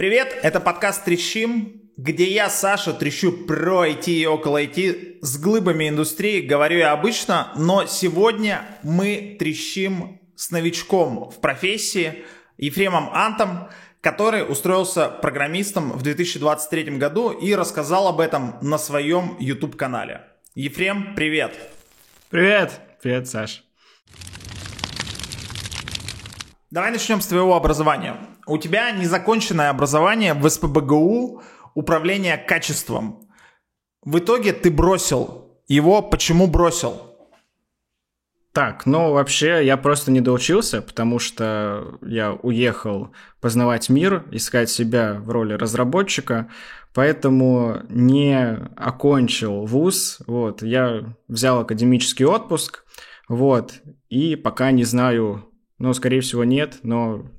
Привет, это подкаст «Трещим», где я, Саша, трещу про IT и около IT с глыбами индустрии, говорю я обычно, но сегодня мы трещим с новичком в профессии Ефремом Антом, который устроился программистом в 2023 году и рассказал об этом на своем YouTube-канале. Ефрем, привет! Привет! Привет, Саш. Давай начнем с твоего образования. У тебя незаконченное образование в СПБГУ управление качеством. В итоге ты бросил его. Почему бросил? Так, ну вообще я просто не доучился, потому что я уехал познавать мир, искать себя в роли разработчика, поэтому не окончил вуз. Вот, я взял академический отпуск, вот, и пока не знаю, ну, скорее всего, нет, но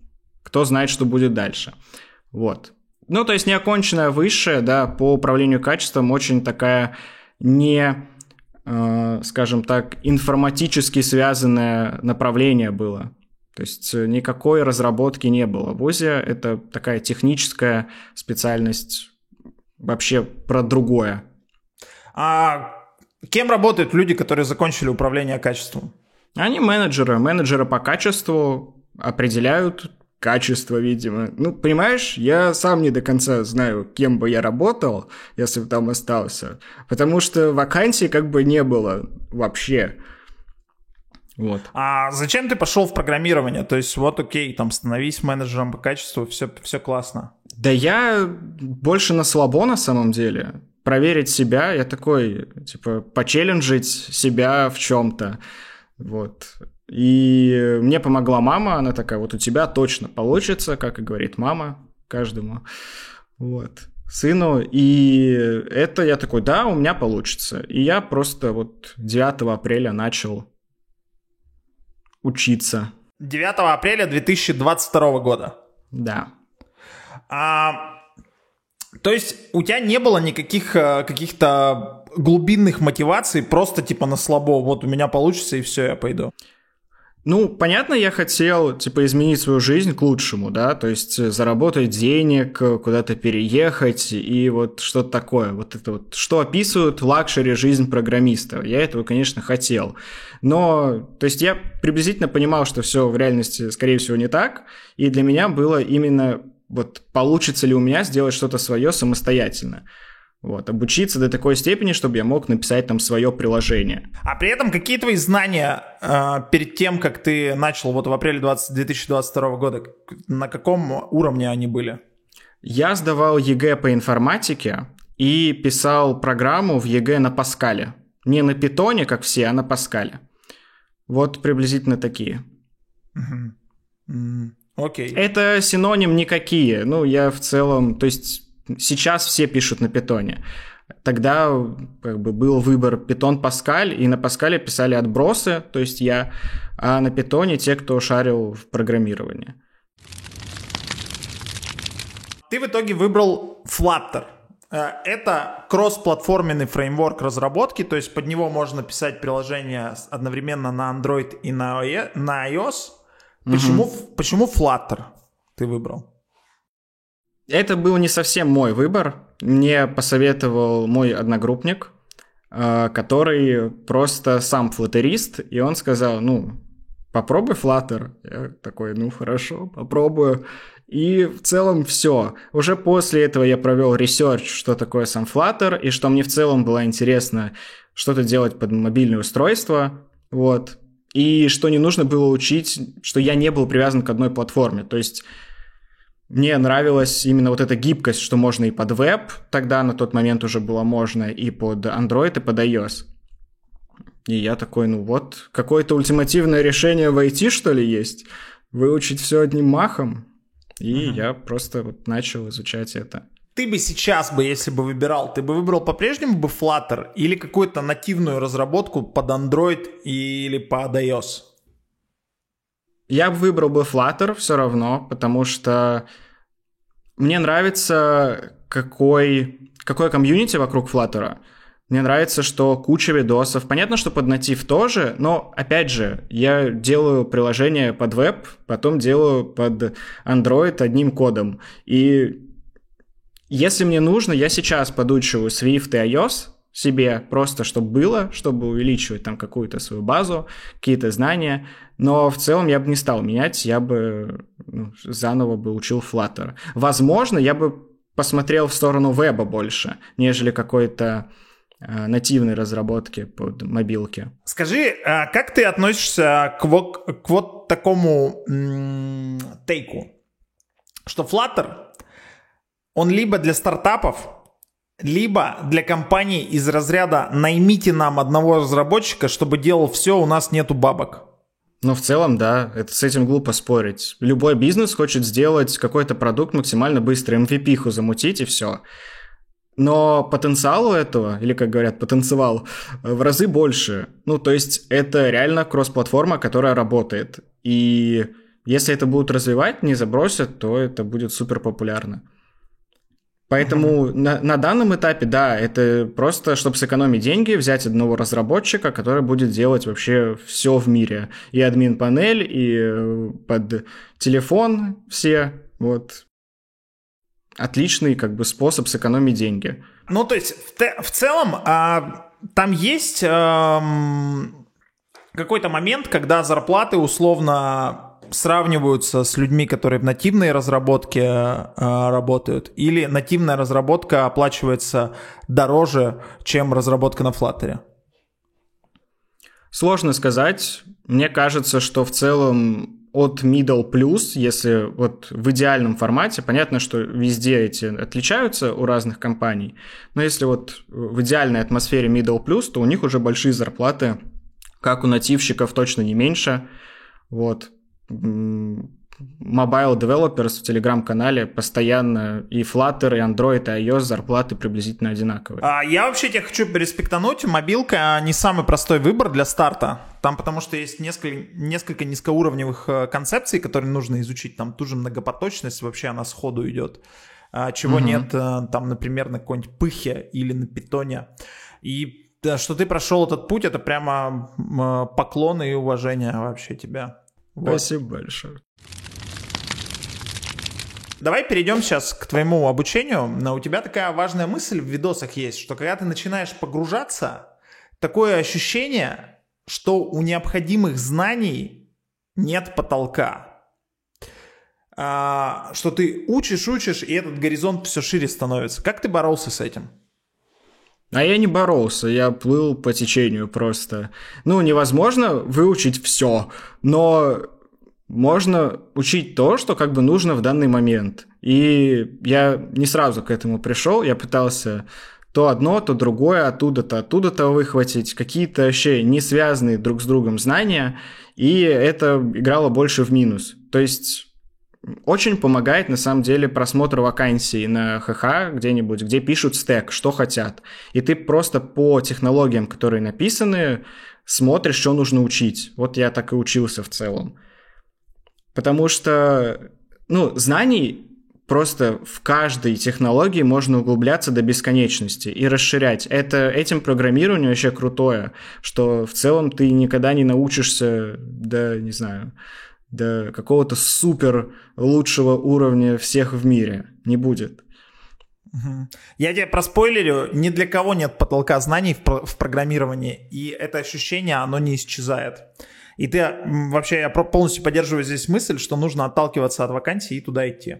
кто знает, что будет дальше. Вот. Ну, то есть неоконченная высшая, да, по управлению качеством очень такая не, э, скажем так, информатически связанное направление было. То есть никакой разработки не было. В ВУЗе это такая техническая специальность вообще про другое. А кем работают люди, которые закончили управление качеством? Они менеджеры. Менеджеры по качеству определяют качество, видимо. Ну, понимаешь, я сам не до конца знаю, кем бы я работал, если бы там остался. Потому что вакансий как бы не было вообще. Вот. А зачем ты пошел в программирование? То есть, вот окей, там становись менеджером по качеству, все, все классно. Да я больше на слабо на самом деле. Проверить себя, я такой, типа, почелленджить себя в чем-то. Вот. И мне помогла мама, она такая, вот у тебя точно получится, как и говорит мама каждому. Вот сыну, и это я такой, да, у меня получится. И я просто вот 9 апреля начал учиться. 9 апреля 2022 года? Да. А, то есть у тебя не было никаких э, каких-то глубинных мотиваций, просто типа на слабо, вот у меня получится и все, я пойду. Ну, понятно, я хотел, типа, изменить свою жизнь к лучшему, да, то есть э, заработать денег, куда-то переехать и вот что-то такое. Вот это вот, что описывают luxury жизнь программиста. Я этого, конечно, хотел. Но, то есть я приблизительно понимал, что все в реальности, скорее всего, не так, и для меня было именно вот получится ли у меня сделать что-то свое самостоятельно. Вот, обучиться до такой степени, чтобы я мог написать там свое приложение. А при этом какие твои знания э, перед тем, как ты начал вот в апреле 20, 2022 года, на каком уровне они были? Я сдавал ЕГЭ по информатике и писал программу в ЕГЭ на Паскале. Не на питоне, как все, а на Паскале. Вот приблизительно такие. Окей. Okay. Это синоним никакие. Ну, я в целом, то есть Сейчас все пишут на питоне. Тогда как бы был выбор питон Паскаль, и на Паскале писали отбросы, то есть я, а на питоне те, кто шарил в программировании. Ты в итоге выбрал Flutter. Э, это кроссплатформенный фреймворк разработки, то есть под него можно писать приложения одновременно на Android и на iOS. Почему, угу. почему Flutter ты выбрал? Это был не совсем мой выбор. Мне посоветовал мой одногруппник, э, который просто сам флаттерист, и он сказал, ну, попробуй Flutter. Я такой, ну, хорошо, попробую. И в целом все. Уже после этого я провел research, что такое сам Flutter, и что мне в целом было интересно что-то делать под мобильное устройство. Вот. И что не нужно было учить, что я не был привязан к одной платформе. То есть мне нравилась именно вот эта гибкость, что можно и под веб, тогда на тот момент уже было можно, и под Android, и под iOS. И я такой, ну вот, какое-то ультимативное решение в IT, что ли, есть? Выучить все одним махом? И uh-huh. я просто вот начал изучать это. Ты бы сейчас бы, если бы выбирал, ты бы выбрал по-прежнему бы Flutter или какую-то нативную разработку под Android или под iOS? Я бы выбрал бы Flutter все равно, потому что мне нравится, какой, какой комьюнити вокруг Flutter. Мне нравится, что куча видосов. Понятно, что под натив тоже, но, опять же, я делаю приложение под веб, потом делаю под Android одним кодом. И Если мне нужно, я сейчас подучиваю Swift и iOS себе, просто чтобы было, чтобы увеличивать там какую-то свою базу, какие-то знания, но в целом я бы не стал менять, я бы ну, заново бы учил Flutter. Возможно, я бы посмотрел в сторону веба больше, нежели какой-то э, нативной разработки под мобилки. Скажи, а как ты относишься к вот, к вот такому м- тейку, что Flutter он либо для стартапов, либо для компаний из разряда «наймите нам одного разработчика, чтобы делал все, у нас нету бабок». Ну, в целом, да, это с этим глупо спорить. Любой бизнес хочет сделать какой-то продукт максимально быстро, MVP-ху замутить и все. Но потенциал у этого, или, как говорят, потенциал, в разы больше. Ну, то есть это реально кросс-платформа, которая работает. И если это будут развивать, не забросят, то это будет супер популярно. Поэтому mm-hmm. на, на данном этапе, да, это просто, чтобы сэкономить деньги, взять одного разработчика, который будет делать вообще все в мире. И админ-панель, и э, под телефон все, вот. Отличный как бы способ сэкономить деньги. Ну, то есть, в, в целом, а, там есть а, какой-то момент, когда зарплаты условно сравниваются с людьми, которые в нативной разработке э, работают, или нативная разработка оплачивается дороже, чем разработка на Flutter? Сложно сказать. Мне кажется, что в целом от middle plus, если вот в идеальном формате, понятно, что везде эти отличаются у разных компаний, но если вот в идеальной атмосфере middle plus, то у них уже большие зарплаты, как у нативщиков точно не меньше. Вот mobile developers в телеграм-канале постоянно и Flutter, и Android, и iOS зарплаты приблизительно одинаковые. А я вообще тебе хочу респектануть. Мобилка не самый простой выбор для старта. Там потому что есть несколько, несколько низкоуровневых э, концепций, которые нужно изучить. Там ту же многопоточность вообще она сходу идет. А, чего угу. нет э, там, например, на какой-нибудь пыхе или на питоне. И что ты прошел этот путь, это прямо поклон и уважение вообще тебя. Вот. Спасибо большое. Давай перейдем сейчас к твоему обучению. Но у тебя такая важная мысль в видосах есть, что когда ты начинаешь погружаться, такое ощущение, что у необходимых знаний нет потолка. А, что ты учишь, учишь, и этот горизонт все шире становится. Как ты боролся с этим? А я не боролся, я плыл по течению просто. Ну, невозможно выучить все, но можно учить то, что как бы нужно в данный момент. И я не сразу к этому пришел, я пытался то одно, то другое, оттуда-то, оттуда-то выхватить, какие-то вообще не связанные друг с другом знания, и это играло больше в минус. То есть очень помогает, на самом деле, просмотр вакансий на ХХ где-нибудь, где пишут стек, что хотят. И ты просто по технологиям, которые написаны, смотришь, что нужно учить. Вот я так и учился в целом. Потому что, ну, знаний просто в каждой технологии можно углубляться до бесконечности и расширять. Это, этим программирование вообще крутое, что в целом ты никогда не научишься, да, не знаю, до какого-то супер лучшего уровня всех в мире. Не будет. Я тебе проспойлерю, ни для кого нет потолка знаний в, в программировании, и это ощущение, оно не исчезает. И ты вообще, я полностью поддерживаю здесь мысль, что нужно отталкиваться от вакансии и туда идти.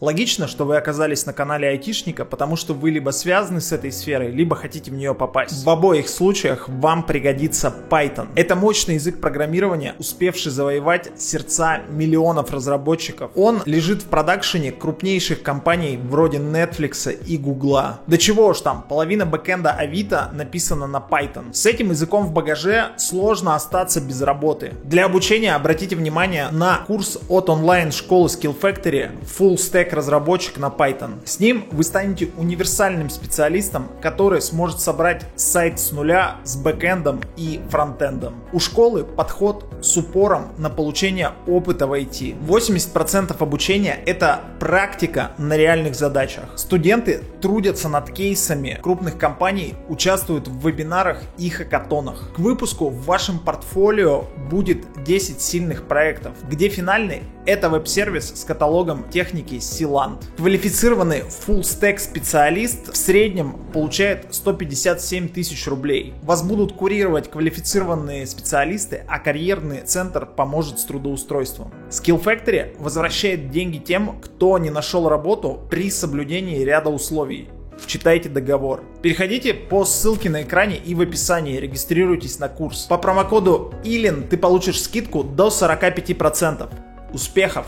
Логично, что вы оказались на канале Айтишника, потому что вы либо связаны с этой сферой, либо хотите в нее попасть. В обоих случаях вам пригодится Python. Это мощный язык программирования, успевший завоевать сердца миллионов разработчиков. Он лежит в продакшене крупнейших компаний вроде Netflix и Google. Да чего уж там, половина бэкэнда Авито написана на Python. С этим языком в багаже сложно остаться без работы. Для обучения обратите внимание на курс от онлайн-школы Skill Factory Full Stack фуллстек-разработчик на Python. С ним вы станете универсальным специалистом, который сможет собрать сайт с нуля с бэкэндом и фронтендом. У школы подход с упором на получение опыта в IT. 80% обучения это практика на реальных задачах. Студенты трудятся над кейсами крупных компаний, участвуют в вебинарах и хакатонах. К выпуску в вашем портфолио будет 10 сильных проектов, где финальный это веб-сервис с каталогом техники Sealand. Квалифицированный full stack специалист в среднем получает 157 тысяч рублей. Вас будут курировать квалифицированные специалисты, а карьерный центр поможет с трудоустройством. Skill Factory возвращает деньги тем, кто не нашел работу при соблюдении ряда условий читайте договор. Переходите по ссылке на экране и в описании, регистрируйтесь на курс. По промокоду ILIN ты получишь скидку до 45%. Успехов!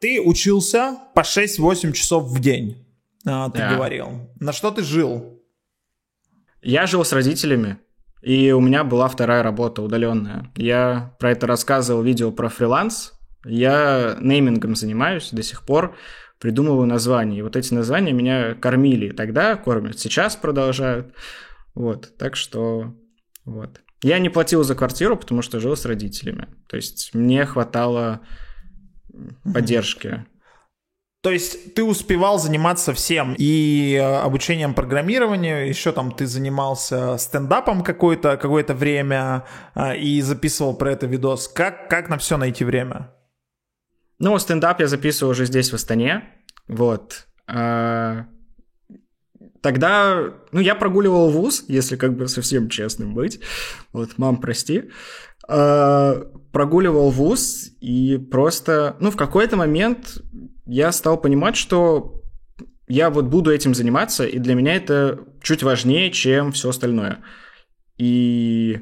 Ты учился по 6-8 часов в день, а, ты да. говорил. На что ты жил? Я жил с родителями, и у меня была вторая работа удаленная. Я про это рассказывал видео про фриланс. Я неймингом занимаюсь до сих пор, придумываю названия. И вот эти названия меня кормили тогда, кормят сейчас, продолжают. Вот, так что вот. Я не платил за квартиру, потому что жил с родителями. То есть мне хватало поддержки. То есть ты успевал заниматься всем и э, обучением программированию, еще там ты занимался стендапом какое-то какое время э, и записывал про это видос. Как, как на все найти время? Ну, стендап я записывал уже здесь, в Астане. Вот. А, Тогда, ну, я прогуливал вуз, если как бы совсем честным быть. Вот, мам, прости. Э, прогуливал вуз, и просто, ну, в какой-то момент я стал понимать, что я вот буду этим заниматься, и для меня это чуть важнее, чем все остальное. И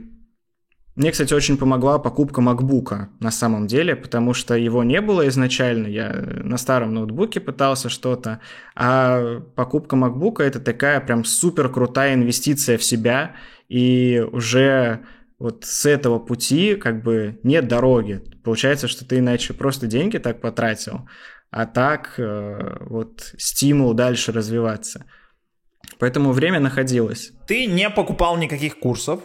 мне, кстати, очень помогла покупка MacBook на самом деле, потому что его не было изначально. Я на старом ноутбуке пытался что-то, а покупка MacBook это такая прям супер крутая инвестиция в себя, и уже вот с этого пути как бы нет дороги. Получается, что ты иначе просто деньги так потратил, а так э, вот стимул дальше развиваться. Поэтому время находилось. Ты не покупал никаких курсов,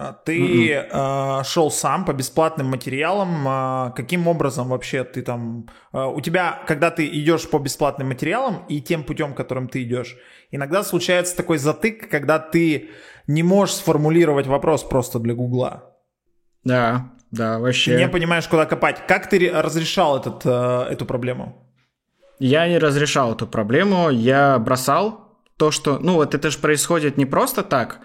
а, ты э, шел сам по бесплатным материалам. Э, каким образом вообще ты там... Э, у тебя, когда ты идешь по бесплатным материалам и тем путем, которым ты идешь, иногда случается такой затык, когда ты не можешь сформулировать вопрос просто для Гугла. Да, да, вообще. Ты не понимаешь, куда копать. Как ты разрешал этот, э, эту проблему? Я не разрешал эту проблему. Я бросал то, что... Ну вот это же происходит не просто так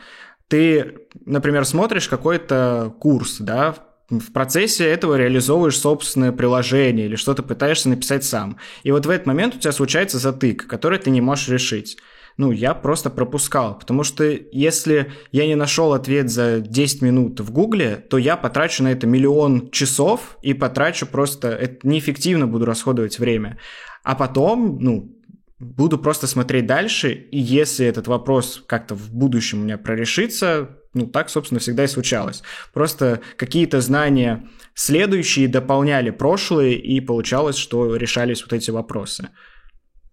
ты, например, смотришь какой-то курс, да, в процессе этого реализовываешь собственное приложение или что-то пытаешься написать сам. И вот в этот момент у тебя случается затык, который ты не можешь решить. Ну, я просто пропускал, потому что если я не нашел ответ за 10 минут в Гугле, то я потрачу на это миллион часов и потрачу просто, это неэффективно буду расходовать время. А потом, ну, буду просто смотреть дальше, и если этот вопрос как-то в будущем у меня прорешится, ну, так, собственно, всегда и случалось. Просто какие-то знания следующие дополняли прошлые, и получалось, что решались вот эти вопросы.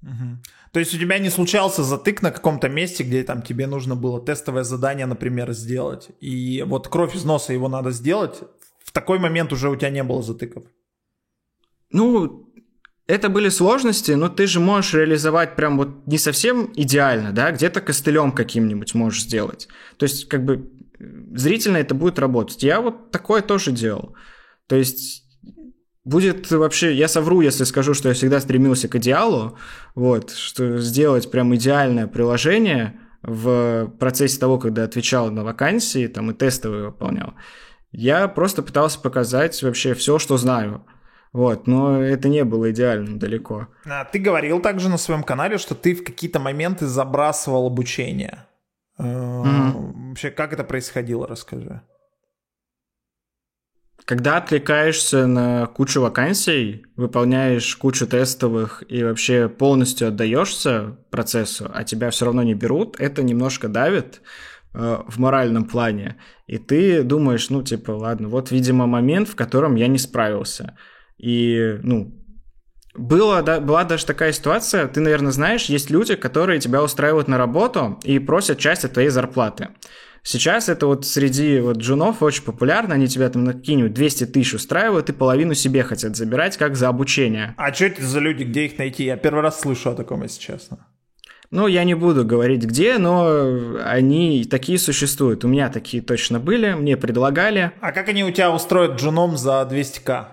Угу. То есть у тебя не случался затык на каком-то месте, где там тебе нужно было тестовое задание, например, сделать, и вот кровь из носа его надо сделать, в такой момент уже у тебя не было затыков? Ну, это были сложности, но ты же можешь реализовать прям вот не совсем идеально, да, где-то костылем каким-нибудь можешь сделать. То есть, как бы, зрительно это будет работать. Я вот такое тоже делал. То есть, будет вообще, я совру, если скажу, что я всегда стремился к идеалу, вот, что сделать прям идеальное приложение в процессе того, когда отвечал на вакансии, там, и тестовые выполнял. Я просто пытался показать вообще все, что знаю. Вот, но это не было идеальным далеко. А, ты говорил также на своем канале, что ты в какие-то моменты забрасывал обучение. Mm-hmm. Вообще, как это происходило, расскажи. Когда отвлекаешься на кучу вакансий, выполняешь кучу тестовых и вообще полностью отдаешься процессу, а тебя все равно не берут, это немножко давит э, в моральном плане. И ты думаешь, ну, типа, ладно, вот, видимо, момент, в котором я не справился И, ну, было, да, была даже такая ситуация, ты, наверное, знаешь, есть люди, которые тебя устраивают на работу и просят часть от твоей зарплаты. Сейчас это вот среди вот джунов очень популярно, они тебя там на какие-нибудь 200 тысяч устраивают и половину себе хотят забирать, как за обучение. А что это за люди, где их найти? Я первый раз слышу о таком, если честно. Ну, я не буду говорить где, но они такие существуют. У меня такие точно были, мне предлагали. А как они у тебя устроят джуном за 200к?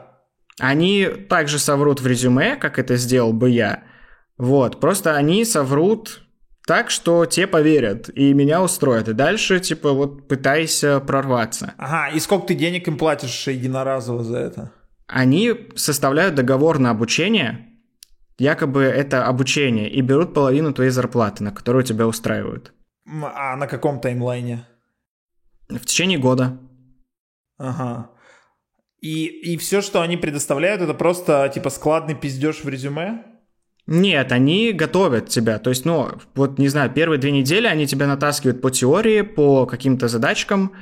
Они также соврут в резюме, как это сделал бы я. Вот, просто они соврут так, что те поверят, и меня устроят. И дальше, типа, вот пытайся прорваться. Ага, и сколько ты денег им платишь единоразово за это? Они составляют договор на обучение, якобы это обучение, и берут половину твоей зарплаты, на которую тебя устраивают. А на каком таймлайне? В течение года. Ага. И, и все, что они предоставляют, это просто типа складный пиздеж в резюме? Нет, они готовят тебя. То есть, ну, вот, не знаю, первые две недели они тебя натаскивают по теории, по каким-то задачкам,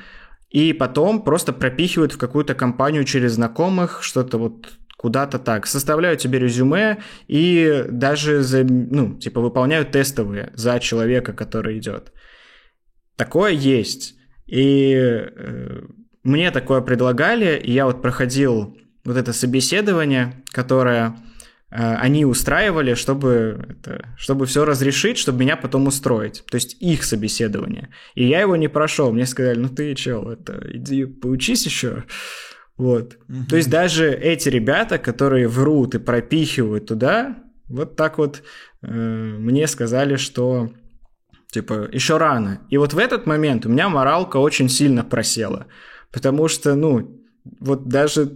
и потом просто пропихивают в какую-то компанию через знакомых, что-то вот куда-то так. Составляют тебе резюме и даже, за, ну, типа, выполняют тестовые за человека, который идет. Такое есть. И э, мне такое предлагали, и я вот проходил вот это собеседование, которое они устраивали, чтобы, это, чтобы все разрешить, чтобы меня потом устроить. То есть их собеседование. И я его не прошел. Мне сказали, ну ты чел, это, иди поучись еще. Вот. Угу. То есть даже эти ребята, которые врут и пропихивают туда, вот так вот э, мне сказали, что типа еще рано. И вот в этот момент у меня моралка очень сильно просела. Потому что, ну, вот даже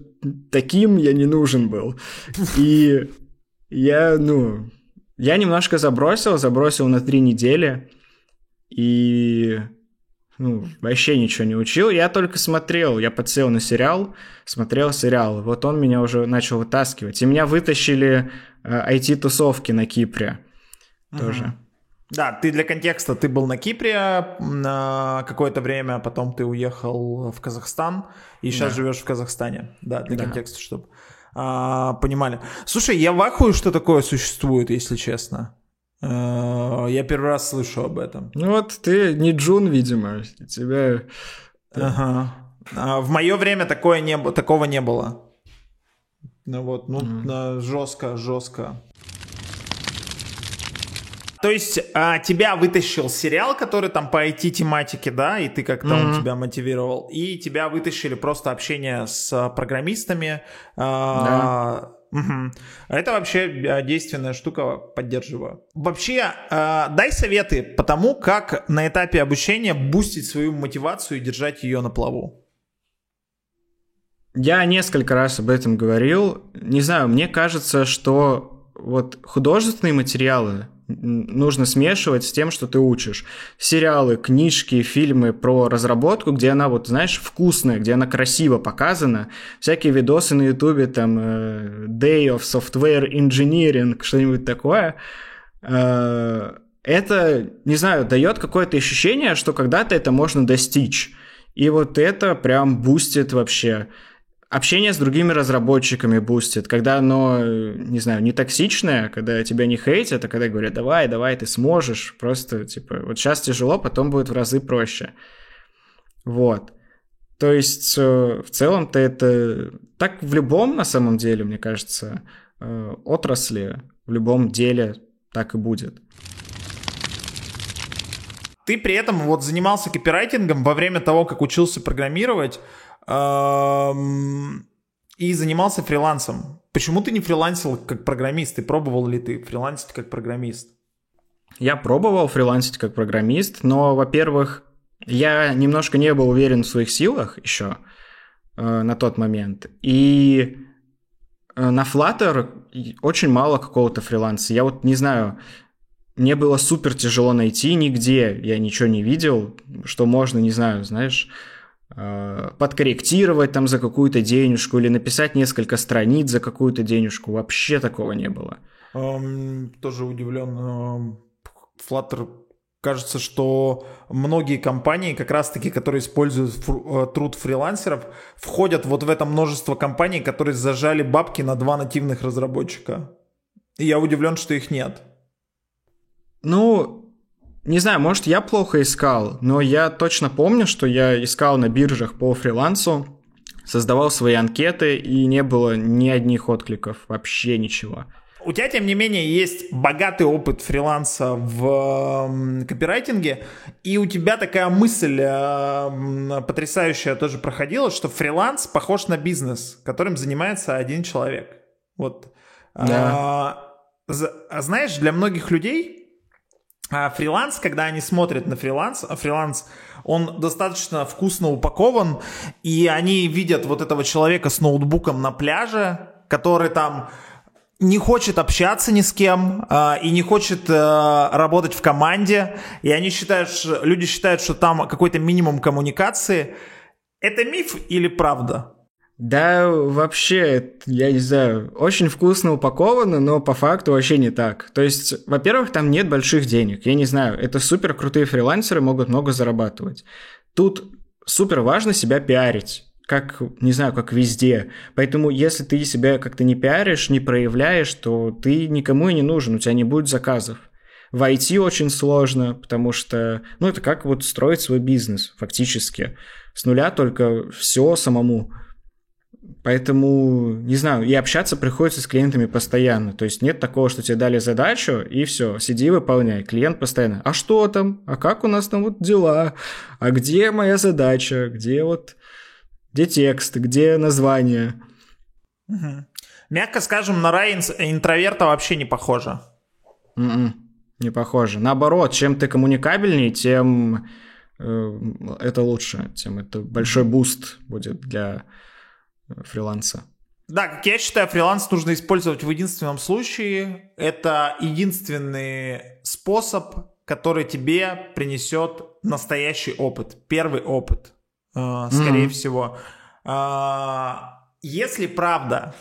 таким я не нужен был. И я, ну, я немножко забросил, забросил на три недели, и ну, вообще ничего не учил. Я только смотрел, я подсел на сериал, смотрел сериал. Вот он меня уже начал вытаскивать. И меня вытащили э, IT-тусовки на Кипре тоже. Ага. Да, ты для контекста, ты был на Кипре на какое-то время, потом ты уехал в Казахстан, и сейчас да. живешь в Казахстане. Да, для да. контекста, чтобы а, понимали. Слушай, я в ахуе, что такое существует, если честно. А, я первый раз слышу об этом. Ну вот ты не Джун, видимо, тебя... Ага. А в мое время такое не, такого не было. Ну вот, ну, жестко, жестко. То есть а, тебя вытащил сериал, который там по IT-тематике, да, и ты как-то mm-hmm. он тебя мотивировал, и тебя вытащили просто общение с программистами. А, да. Угу. Это вообще а, действенная штука, поддерживаю. Вообще, э, дай советы по тому, как на этапе обучения бустить свою мотивацию и держать ее на плаву. Я несколько раз об этом говорил. Не знаю, мне кажется, что вот художественные материалы, нужно смешивать с тем, что ты учишь. Сериалы, книжки, фильмы про разработку, где она, вот, знаешь, вкусная, где она красиво показана. Всякие видосы на ютубе, там, э, Day of Software Engineering, что-нибудь такое. Э, это, не знаю, дает какое-то ощущение, что когда-то это можно достичь. И вот это прям бустит вообще общение с другими разработчиками бустит, когда оно, не знаю, не токсичное, когда тебя не хейтят, а когда говорят, давай, давай, ты сможешь, просто, типа, вот сейчас тяжело, потом будет в разы проще. Вот. То есть, э, в целом-то это так в любом, на самом деле, мне кажется, э, отрасли, в любом деле так и будет. Ты при этом вот занимался копирайтингом во время того, как учился программировать, и занимался фрилансом. Почему ты не фрилансил как программист? Ты пробовал ли ты фрилансить как программист? Я пробовал фрилансить как программист, но, во-первых, я немножко не был уверен в своих силах еще э, на тот момент. И э, на Flutter очень мало какого-то фриланса. Я вот не знаю, мне было супер тяжело найти нигде, я ничего не видел, что можно, не знаю, знаешь, подкорректировать там за какую-то денежку или написать несколько страниц за какую-то денежку. Вообще такого не было. Um, тоже удивлен. Flutter кажется, что многие компании, как раз-таки, которые используют фру- э, труд фрилансеров, входят вот в это множество компаний, которые зажали бабки на два нативных разработчика. И я удивлен, что их нет. Ну, не знаю, может, я плохо искал, но я точно помню, что я искал на биржах по фрилансу, создавал свои анкеты, и не было ни одних откликов, вообще ничего. У тебя, тем не менее, есть богатый опыт фриланса в копирайтинге, и у тебя такая мысль э, потрясающая тоже проходила, что фриланс похож на бизнес, которым занимается один человек. Вот. Да. А, а знаешь, для многих людей фриланс, когда они смотрят на фриланс, а фриланс, он достаточно вкусно упакован, и они видят вот этого человека с ноутбуком на пляже, который там не хочет общаться ни с кем э, и не хочет э, работать в команде, и они считают, что, люди считают, что там какой-то минимум коммуникации. Это миф или правда? Да, вообще, я не знаю, очень вкусно упаковано, но по факту вообще не так. То есть, во-первых, там нет больших денег. Я не знаю, это супер крутые фрилансеры могут много зарабатывать. Тут супер важно себя пиарить как, не знаю, как везде. Поэтому, если ты себя как-то не пиаришь, не проявляешь, то ты никому и не нужен, у тебя не будет заказов. В IT очень сложно, потому что, ну, это как вот строить свой бизнес, фактически. С нуля только все самому. Поэтому, не знаю, и общаться приходится с клиентами постоянно. То есть нет такого, что тебе дали задачу, и все, сиди, выполняй. Клиент постоянно, а что там? А как у нас там вот дела? А где моя задача? Где вот где текст, где название. Угу. Мягко скажем, на рай интроверта вообще не похоже. М-м, м-м, не похоже. Наоборот, чем ты коммуникабельнее, тем э, это лучше, тем это большой boost будет для фриланса. Да, как я считаю, фриланс нужно использовать в единственном случае. Это единственный способ, который тебе принесет настоящий опыт, первый опыт. А, скорее mm-hmm. всего. А, если правда,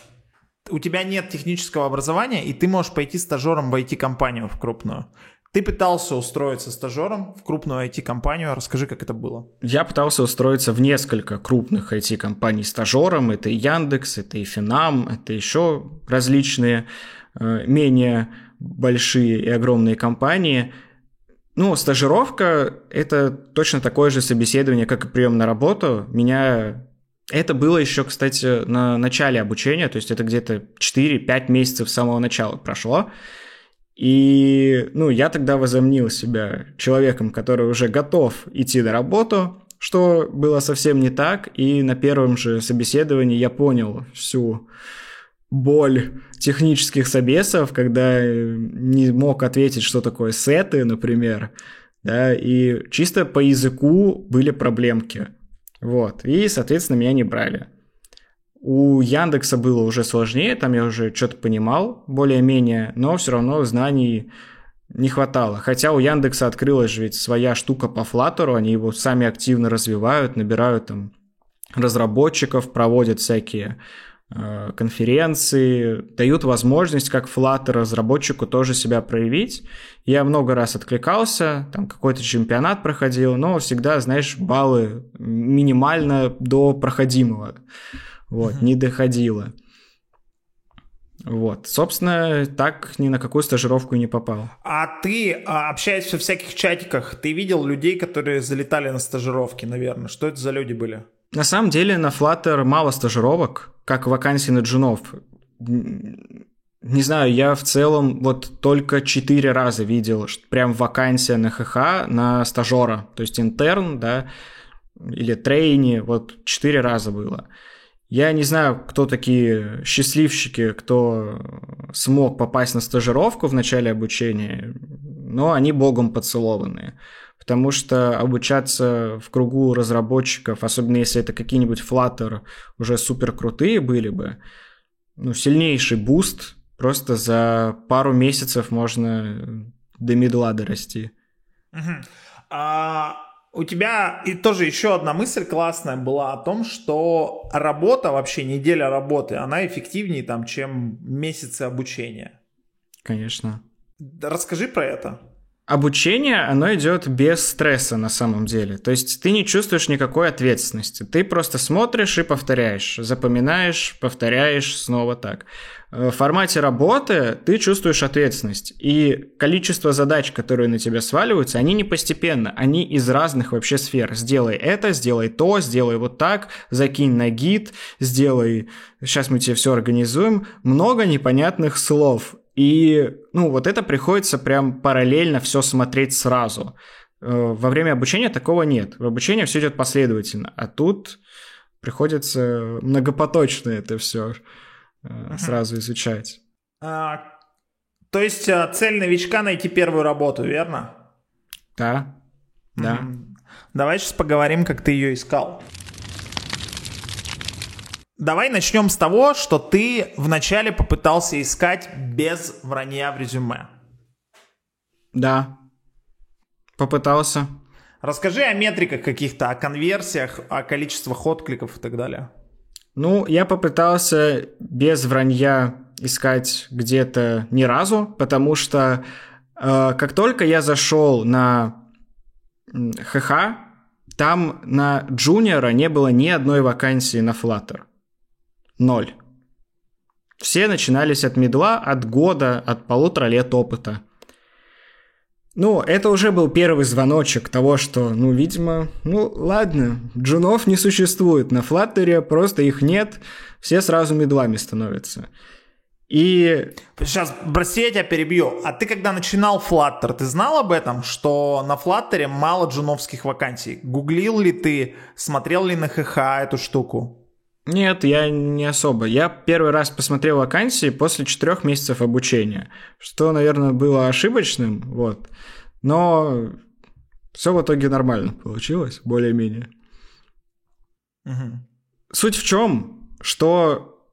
у тебя нет технического образования, и ты можешь пойти стажером в IT-компанию в крупную. Ты пытался устроиться стажером в крупную IT-компанию. Расскажи, как это было. Я пытался устроиться в несколько крупных IT-компаний стажером. Это и Яндекс, это и Финам, это еще различные э, менее большие и огромные компании – ну, стажировка — это точно такое же собеседование, как и прием на работу. Меня... Это было еще, кстати, на начале обучения, то есть это где-то 4-5 месяцев с самого начала прошло. И, ну, я тогда возомнил себя человеком, который уже готов идти на работу, что было совсем не так, и на первом же собеседовании я понял всю боль технических собесов, когда не мог ответить, что такое сеты, например, да, и чисто по языку были проблемки. Вот, и, соответственно, меня не брали. У Яндекса было уже сложнее, там я уже что-то понимал более-менее, но все равно знаний не хватало. Хотя у Яндекса открылась же ведь своя штука по Flutter, они его сами активно развивают, набирают там разработчиков, проводят всякие Э, конференции, дают возможность как Flutter разработчику тоже себя проявить. Я много раз откликался, там какой-то чемпионат проходил, но всегда, знаешь, баллы минимально до проходимого. Вот, не доходило. Вот, собственно, так ни на какую стажировку не попал. А ты, а, общаясь во всяких чатиках, ты видел людей, которые залетали на стажировки, наверное? Что это за люди были? На самом деле на Flutter мало стажировок, как вакансий на джунов. Не знаю, я в целом вот только четыре раза видел что прям вакансия на ХХ на стажера, то есть интерн, да, или трейни, вот четыре раза было. Я не знаю, кто такие счастливчики, кто смог попасть на стажировку в начале обучения, но они богом поцелованные потому что обучаться в кругу разработчиков, особенно если это какие-нибудь Flutter уже супер крутые были бы, ну, сильнейший буст, просто за пару месяцев можно до мидла дорасти. Угу. А, у тебя и тоже еще одна мысль классная была о том, что работа, вообще неделя работы, она эффективнее там, чем месяцы обучения. Конечно. Расскажи про это. обучение, оно идет без стресса на самом деле. То есть ты не чувствуешь никакой ответственности. Ты просто смотришь и повторяешь, запоминаешь, повторяешь снова так. Э, в формате работы ты чувствуешь ответственность. И количество задач, которые на тебя сваливаются, они не постепенно, они из разных вообще сфер. Сделай это, сделай то, сделай вот так, закинь на гид, сделай... Сейчас мы тебе все организуем. Много непонятных слов. И, ну, вот это приходится прям параллельно все смотреть сразу. Э, во время обучения такого нет. В обучении все идет последовательно, а тут приходится многопоточно это все uh сразу изучать. А, то есть а, цель новичка найти первую работу, верно? Да, да. Давай сейчас поговорим, как ты ее искал. Давай начнем с того, что ты вначале попытался искать без вранья в резюме. Да, попытался. Расскажи о метриках каких-то, о конверсиях, о количествах откликов и так далее. Ну, я попытался без вранья искать где-то ни разу, потому что э, как только я зашел на ХХ, там на джуниора не было ни одной вакансии на Flutter. Ноль. Все начинались от медла, от года, от полутора лет опыта. Ну, это уже был первый звоночек того, что, ну, видимо, ну, ладно, джунов не существует, на флаттере просто их нет, все сразу медлами становятся. И... Сейчас, прости, я тебя перебью. А ты когда начинал Flutter, ты знал об этом, что на Flutter мало джуновских вакансий? Гуглил ли ты, смотрел ли на ХХ эту штуку? Нет, я не особо. Я первый раз посмотрел вакансии после четырех месяцев обучения, что, наверное, было ошибочным, вот. Но все в итоге нормально получилось, более-менее. Угу. Суть в чем, что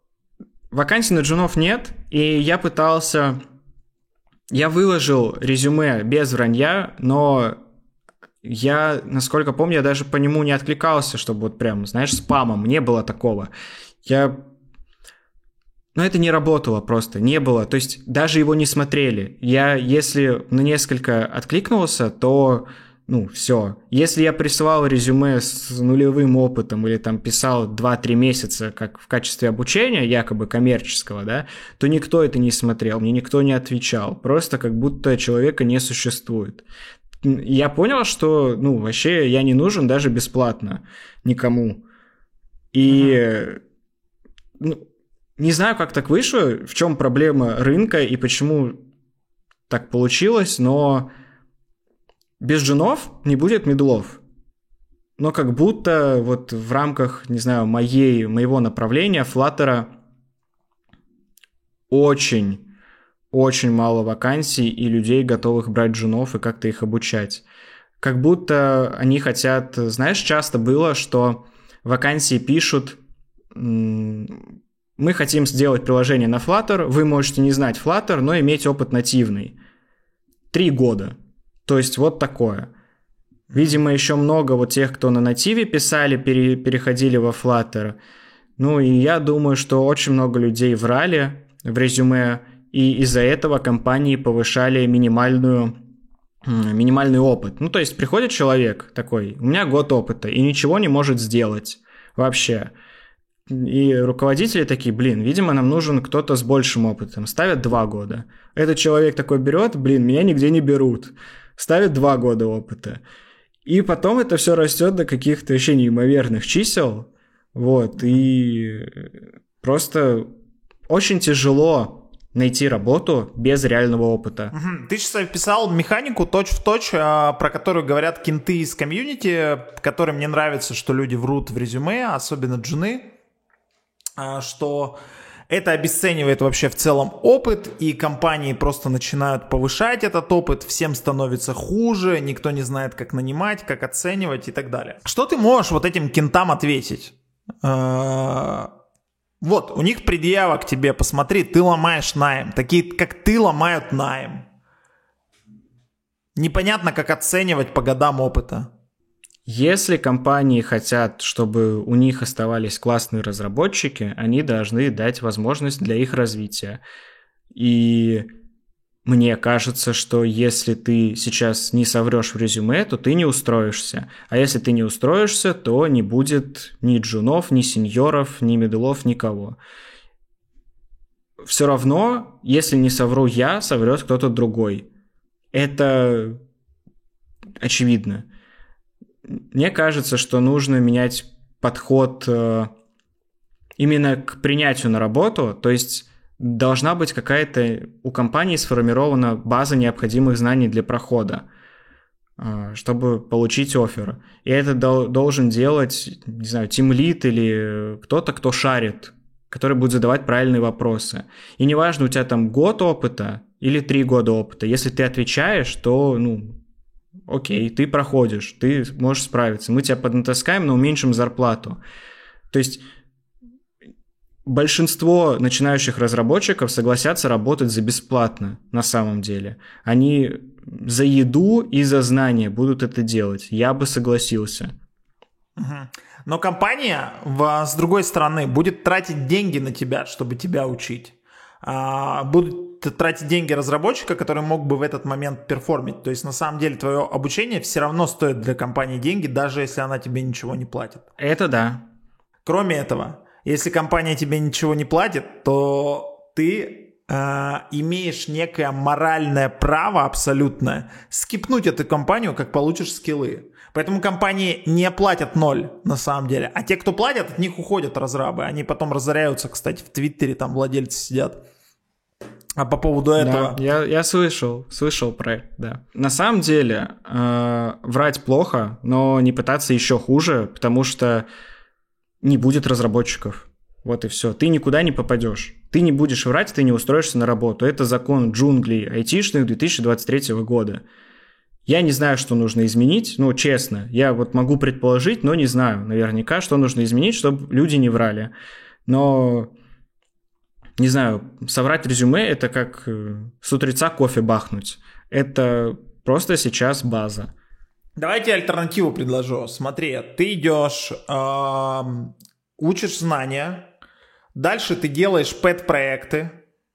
вакансий на джунов нет, и я пытался... Я выложил резюме без вранья, но я, насколько помню, я даже по нему не откликался, чтобы вот прям, знаешь, спамом. Не было такого. Я... Но это не работало просто, не было. То есть даже его не смотрели. Я, если на несколько откликнулся, то ну, все. Если я присылал резюме с нулевым опытом или там писал 2-3 месяца как в качестве обучения, якобы коммерческого, да, то никто это не смотрел, мне никто не отвечал. Просто как будто человека не существует я понял, что, ну, вообще я не нужен даже бесплатно никому. И, uh-huh. ну, не знаю, как так вышло, в чем проблема рынка и почему так получилось, но без женов не будет медлов. Но как будто вот в рамках, не знаю, моей, моего направления Флаттера очень очень мало вакансий и людей, готовых брать женов и как-то их обучать. Как будто они хотят... Знаешь, часто было, что вакансии пишут мы хотим сделать приложение на Flutter, вы можете не знать Flutter, но иметь опыт нативный. Три года. То есть вот такое. Видимо, еще много вот тех, кто на нативе писали, пере, переходили во Flutter. Ну и я думаю, что очень много людей врали в резюме и из-за этого компании повышали минимальную минимальный опыт. Ну, то есть приходит человек такой, у меня год опыта, и ничего не может сделать вообще. И руководители такие, блин, видимо, нам нужен кто-то с большим опытом. Ставят два года. Этот человек такой берет, блин, меня нигде не берут. Ставят два года опыта. И потом это все растет до каких-то вообще неимоверных чисел. Вот. И просто очень тяжело найти работу без реального опыта. Ты сейчас описал механику точь-в-точь, а, про которую говорят кенты из комьюнити, которым мне нравится, что люди врут в резюме, особенно джуны, а, что это обесценивает вообще в целом опыт, и компании просто начинают повышать этот опыт, всем становится хуже, никто не знает, как нанимать, как оценивать и так далее. Что ты можешь вот этим кентам ответить? Вот, у них предъява к тебе, посмотри, ты ломаешь найм. Такие, как ты, ломают найм. Непонятно, как оценивать по годам опыта. Если компании хотят, чтобы у них оставались классные разработчики, они должны дать возможность для их развития. И мне кажется, что если ты сейчас не соврешь в резюме, то ты не устроишься. А если ты не устроишься, то не будет ни джунов, ни сеньоров, ни медлов, никого. Все равно, если не совру я, соврет кто-то другой. Это очевидно. Мне кажется, что нужно менять подход э, именно к принятию на работу, то есть должна быть какая-то у компании сформирована база необходимых знаний для прохода, а, чтобы получить офер. И это должен делать, не знаю, тимлит или кто-то, кто шарит, который будет задавать правильные вопросы. И неважно, у тебя там год опыта или три года опыта, если ты отвечаешь, то, ну, окей, ты проходишь, ты можешь справиться. Мы тебя поднатаскаем, но уменьшим зарплату. То есть большинство начинающих разработчиков согласятся работать за бесплатно на самом деле. Они за еду и за знания будут это делать. Я бы согласился. Но компания, с другой стороны, будет тратить деньги на тебя, чтобы тебя учить. А, будут тратить деньги разработчика, который мог бы в этот момент перформить. То есть на самом деле твое обучение все равно стоит для компании деньги, даже если она тебе ничего не платит. Это да. Кроме этого, если компания тебе ничего не платит, то ты э, имеешь некое моральное право абсолютное скипнуть эту компанию, как получишь скиллы. Поэтому компании не платят ноль на самом деле. А те, кто платят, от них уходят разрабы. Они потом разоряются, кстати, в Твиттере, там владельцы сидят. А по поводу этого... Да, я, я слышал, слышал про это, да. На самом деле, э, врать плохо, но не пытаться еще хуже, потому что не будет разработчиков. Вот и все. Ты никуда не попадешь. Ты не будешь врать, ты не устроишься на работу. Это закон джунглей айтишных 2023 года. Я не знаю, что нужно изменить, ну, честно. Я вот могу предположить, но не знаю наверняка, что нужно изменить, чтобы люди не врали. Но, не знаю, соврать резюме – это как э, с утреца кофе бахнуть. Это просто сейчас база. Давайте альтернативу предложу. Смотри, ты идешь, э, учишь знания, дальше ты делаешь пэт-проекты,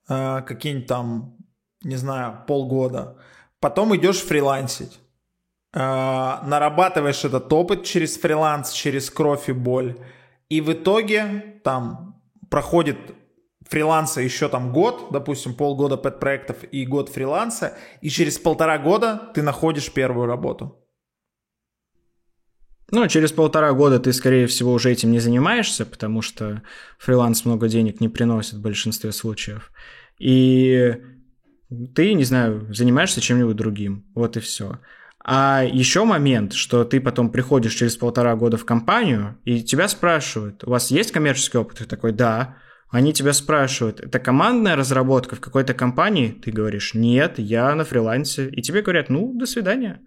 э, какие-нибудь там, не знаю, полгода, потом идешь фрилансить, э, нарабатываешь этот опыт через фриланс, через кровь и боль, и в итоге там проходит фриланса еще там год, допустим, полгода пэт-проектов и год фриланса, и через полтора года ты находишь первую работу. Ну, через полтора года ты, скорее всего, уже этим не занимаешься, потому что фриланс много денег не приносит в большинстве случаев. И ты, не знаю, занимаешься чем-нибудь другим. Вот и все. А еще момент, что ты потом приходишь через полтора года в компанию, и тебя спрашивают, у вас есть коммерческий опыт? Ты такой, да. Они тебя спрашивают, это командная разработка в какой-то компании? Ты говоришь, нет, я на фрилансе. И тебе говорят, ну, до свидания.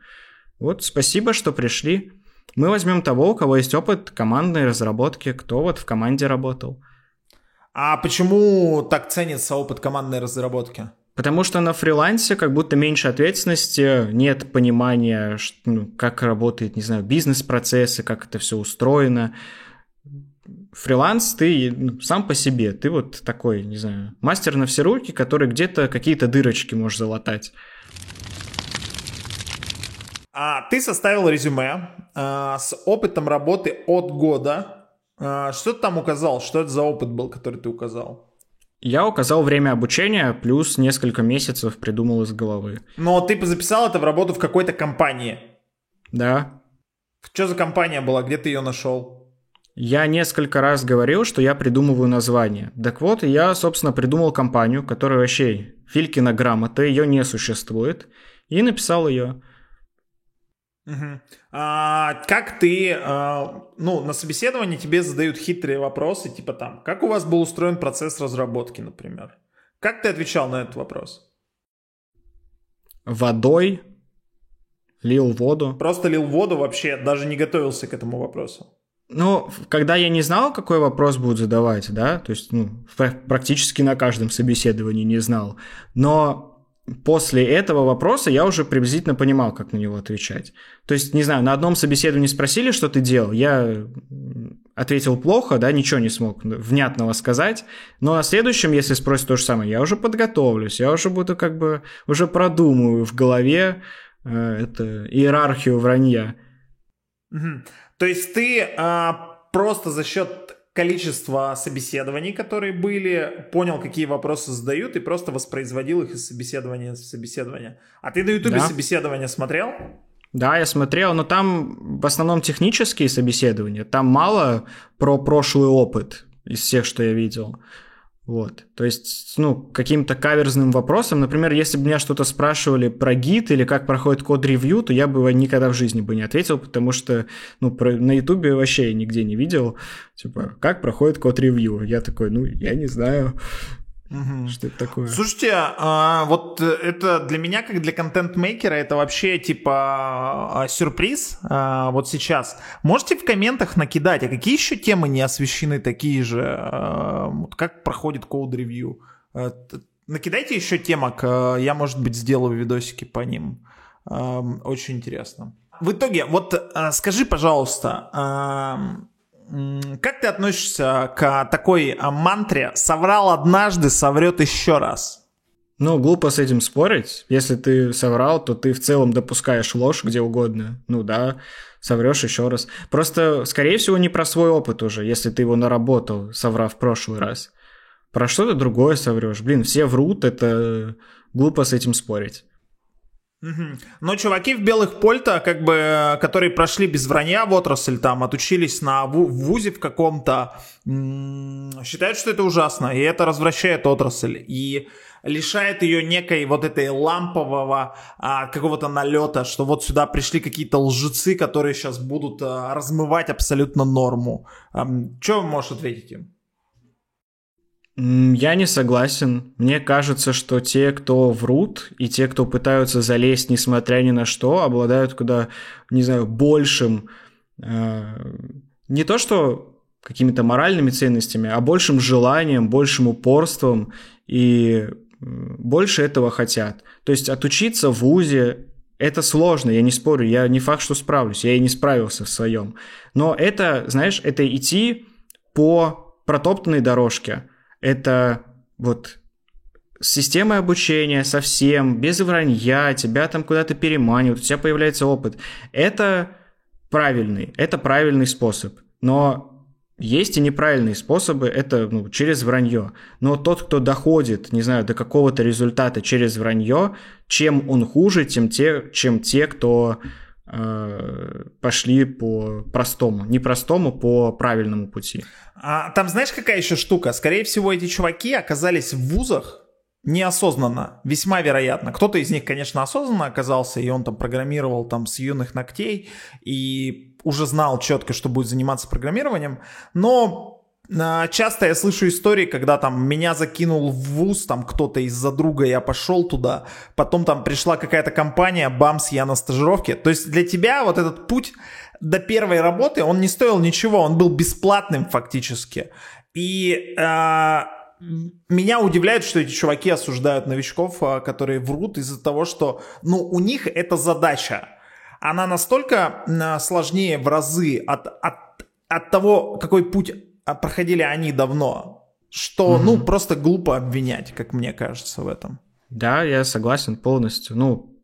Вот, спасибо, что пришли. Мы возьмем того, у кого есть опыт командной разработки, кто вот в команде работал. А почему так ценится опыт командной разработки? Потому что на фрилансе как будто меньше ответственности, нет понимания, ну, как работает, не знаю, бизнес-процессы, как это все устроено. Фриланс, ты ну, сам по себе, ты вот такой, не знаю, мастер на все руки, который где-то какие-то дырочки можешь залатать. А, ты составил резюме а, с опытом работы от года. А, что ты там указал? Что это за опыт был, который ты указал? Я указал время обучения плюс несколько месяцев придумал из головы. Но ты записал это в работу в какой-то компании? Да. Что за компания была? Где ты ее нашел? Я несколько раз говорил, что я придумываю название. Так вот, я, собственно, придумал компанию, которая вообще Филькина грамота, ее не существует, и написал ее. Угу. А, как ты, а, ну, на собеседовании тебе задают хитрые вопросы, типа там, как у вас был устроен процесс разработки, например? Как ты отвечал на этот вопрос? Водой, лил воду. Просто лил воду вообще, даже не готовился к этому вопросу. Ну, когда я не знал, какой вопрос будут задавать, да, то есть, ну, практически на каждом собеседовании не знал, но после этого вопроса я уже приблизительно понимал, как на него отвечать. То есть, не знаю, на одном собеседовании спросили, что ты делал, я ответил плохо, да, ничего не смог внятного сказать, но на следующем, если спросят то же самое, я уже подготовлюсь, я уже буду как бы, уже продумаю в голове э, это, иерархию вранья. То есть ты э, просто за счет количество собеседований, которые были, понял, какие вопросы задают, и просто воспроизводил их из собеседования в собеседование. А ты на Ютубе да. собеседования смотрел? Да, я смотрел, но там в основном технические собеседования. Там мало про прошлый опыт из всех, что я видел. Вот, то есть, ну, каким-то каверзным вопросом, например, если бы меня что-то спрашивали про гид или как проходит код-ревью, то я бы никогда в жизни бы не ответил, потому что, ну, про, на ютубе вообще я нигде не видел, типа, как проходит код-ревью. Я такой, ну, я не знаю, Угу. Что это такое? Слушайте, а, вот это для меня, как для контент-мейкера, это вообще типа а, сюрприз а, вот сейчас. Можете в комментах накидать, а какие еще темы не освещены такие же? А, вот как проходит код-ревью? А, накидайте еще темок, а, я, может быть, сделаю видосики по ним. А, очень интересно. В итоге, вот а, скажи, пожалуйста, а, как ты относишься к такой а, мантре «соврал однажды, соврет еще раз»? Ну, глупо с этим спорить. Если ты соврал, то ты в целом допускаешь ложь где угодно. Ну да, соврешь еще раз. Просто, скорее всего, не про свой опыт уже, если ты его наработал, соврав в прошлый раз. Про что-то другое соврешь. Блин, все врут, это глупо с этим спорить. Но чуваки в белых польто, как бы, которые прошли без вранья в отрасль, там, отучились на в вузе в каком-то, считают, что это ужасно, и это развращает отрасль, и лишает ее некой вот этой лампового а, какого-то налета, что вот сюда пришли какие-то лжецы, которые сейчас будут а, размывать абсолютно норму. А, что можешь ответить им? Я не согласен. Мне кажется, что те, кто врут, и те, кто пытаются залезть, несмотря ни на что, обладают куда, не знаю, большим... Э, не то что какими-то моральными ценностями, а большим желанием, большим упорством и больше этого хотят. То есть отучиться в ВУЗе это сложно, я не спорю, я не факт, что справлюсь, я и не справился в своем. Но это, знаешь, это идти по протоптанной дорожке – это вот системой обучения совсем, без вранья, тебя там куда-то переманивают, у тебя появляется опыт. Это правильный, это правильный способ. Но есть и неправильные способы, это ну, через вранье. Но тот, кто доходит, не знаю, до какого-то результата через вранье, чем он хуже, тем те, чем те, кто пошли по простому, не простому, по правильному пути. А, там знаешь, какая еще штука? Скорее всего, эти чуваки оказались в вузах неосознанно, весьма вероятно. Кто-то из них, конечно, осознанно оказался, и он там программировал там с юных ногтей, и уже знал четко, что будет заниматься программированием, но Часто я слышу истории, когда там меня закинул в вуз, там кто-то из-за друга, я пошел туда, потом там пришла какая-то компания, бамс, я на стажировке. То есть для тебя вот этот путь до первой работы он не стоил ничего, он был бесплатным фактически. И э, меня удивляет, что эти чуваки осуждают новичков, а, которые врут из-за того, что ну, у них эта задача. Она настолько сложнее в разы от, от, от того, какой путь проходили они давно, что, mm-hmm. ну, просто глупо обвинять, как мне кажется, в этом. Да, я согласен полностью. Ну,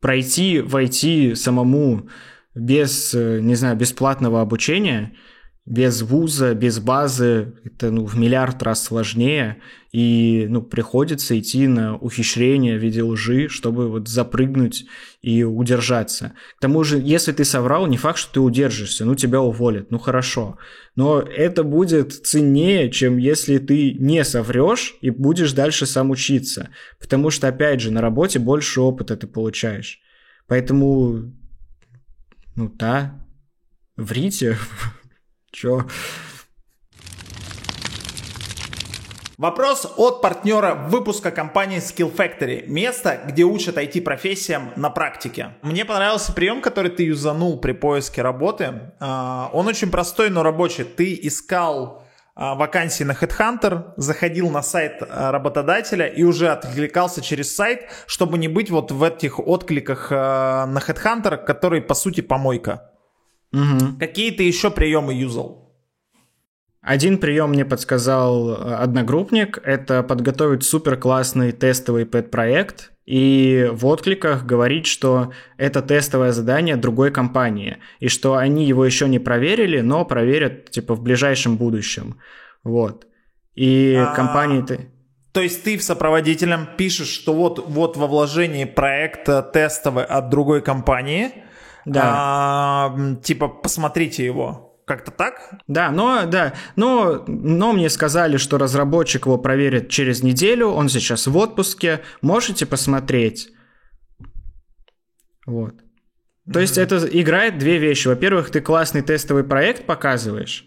пройти, войти самому без, э, не знаю, бесплатного обучения, без вуза, без базы, это ну, в миллиард раз сложнее, и ну, приходится идти на ухищрение в виде лжи, чтобы вот запрыгнуть и удержаться. К тому же, если ты соврал, не факт, что ты удержишься, ну тебя уволят, ну хорошо. Но это будет ценнее, чем если ты не соврешь и будешь дальше сам учиться. Потому что, опять же, на работе больше опыта ты получаешь. Поэтому ну да, врите. Чё? Вопрос от партнера выпуска компании Skill Factory. Место, где учат IT-профессиям на практике. Мне понравился прием, который ты юзанул при поиске работы. А, он очень простой, но рабочий. Ты искал а, вакансии на Headhunter, заходил на сайт а, работодателя и уже откликался через сайт, чтобы не быть вот в этих откликах на Headhunter, который по сути помойка. Угу. Какие ты еще приемы юзал? Один прием мне подсказал одногруппник, это подготовить супер классный тестовый пэт-проект, и в откликах говорить, что это тестовое задание другой компании, и что они его еще не проверили, но проверят типа в ближайшем будущем. Вот. И а, компании ты... То есть ты в сопроводителем пишешь, что вот, вот во вложении проекта тестовый от другой компании, да. а, типа посмотрите его. Как-то так? Да, но, да, но, но мне сказали, что разработчик его проверит через неделю, он сейчас в отпуске, можете посмотреть. Вот. То mm-hmm. есть это играет две вещи. Во-первых, ты классный тестовый проект показываешь,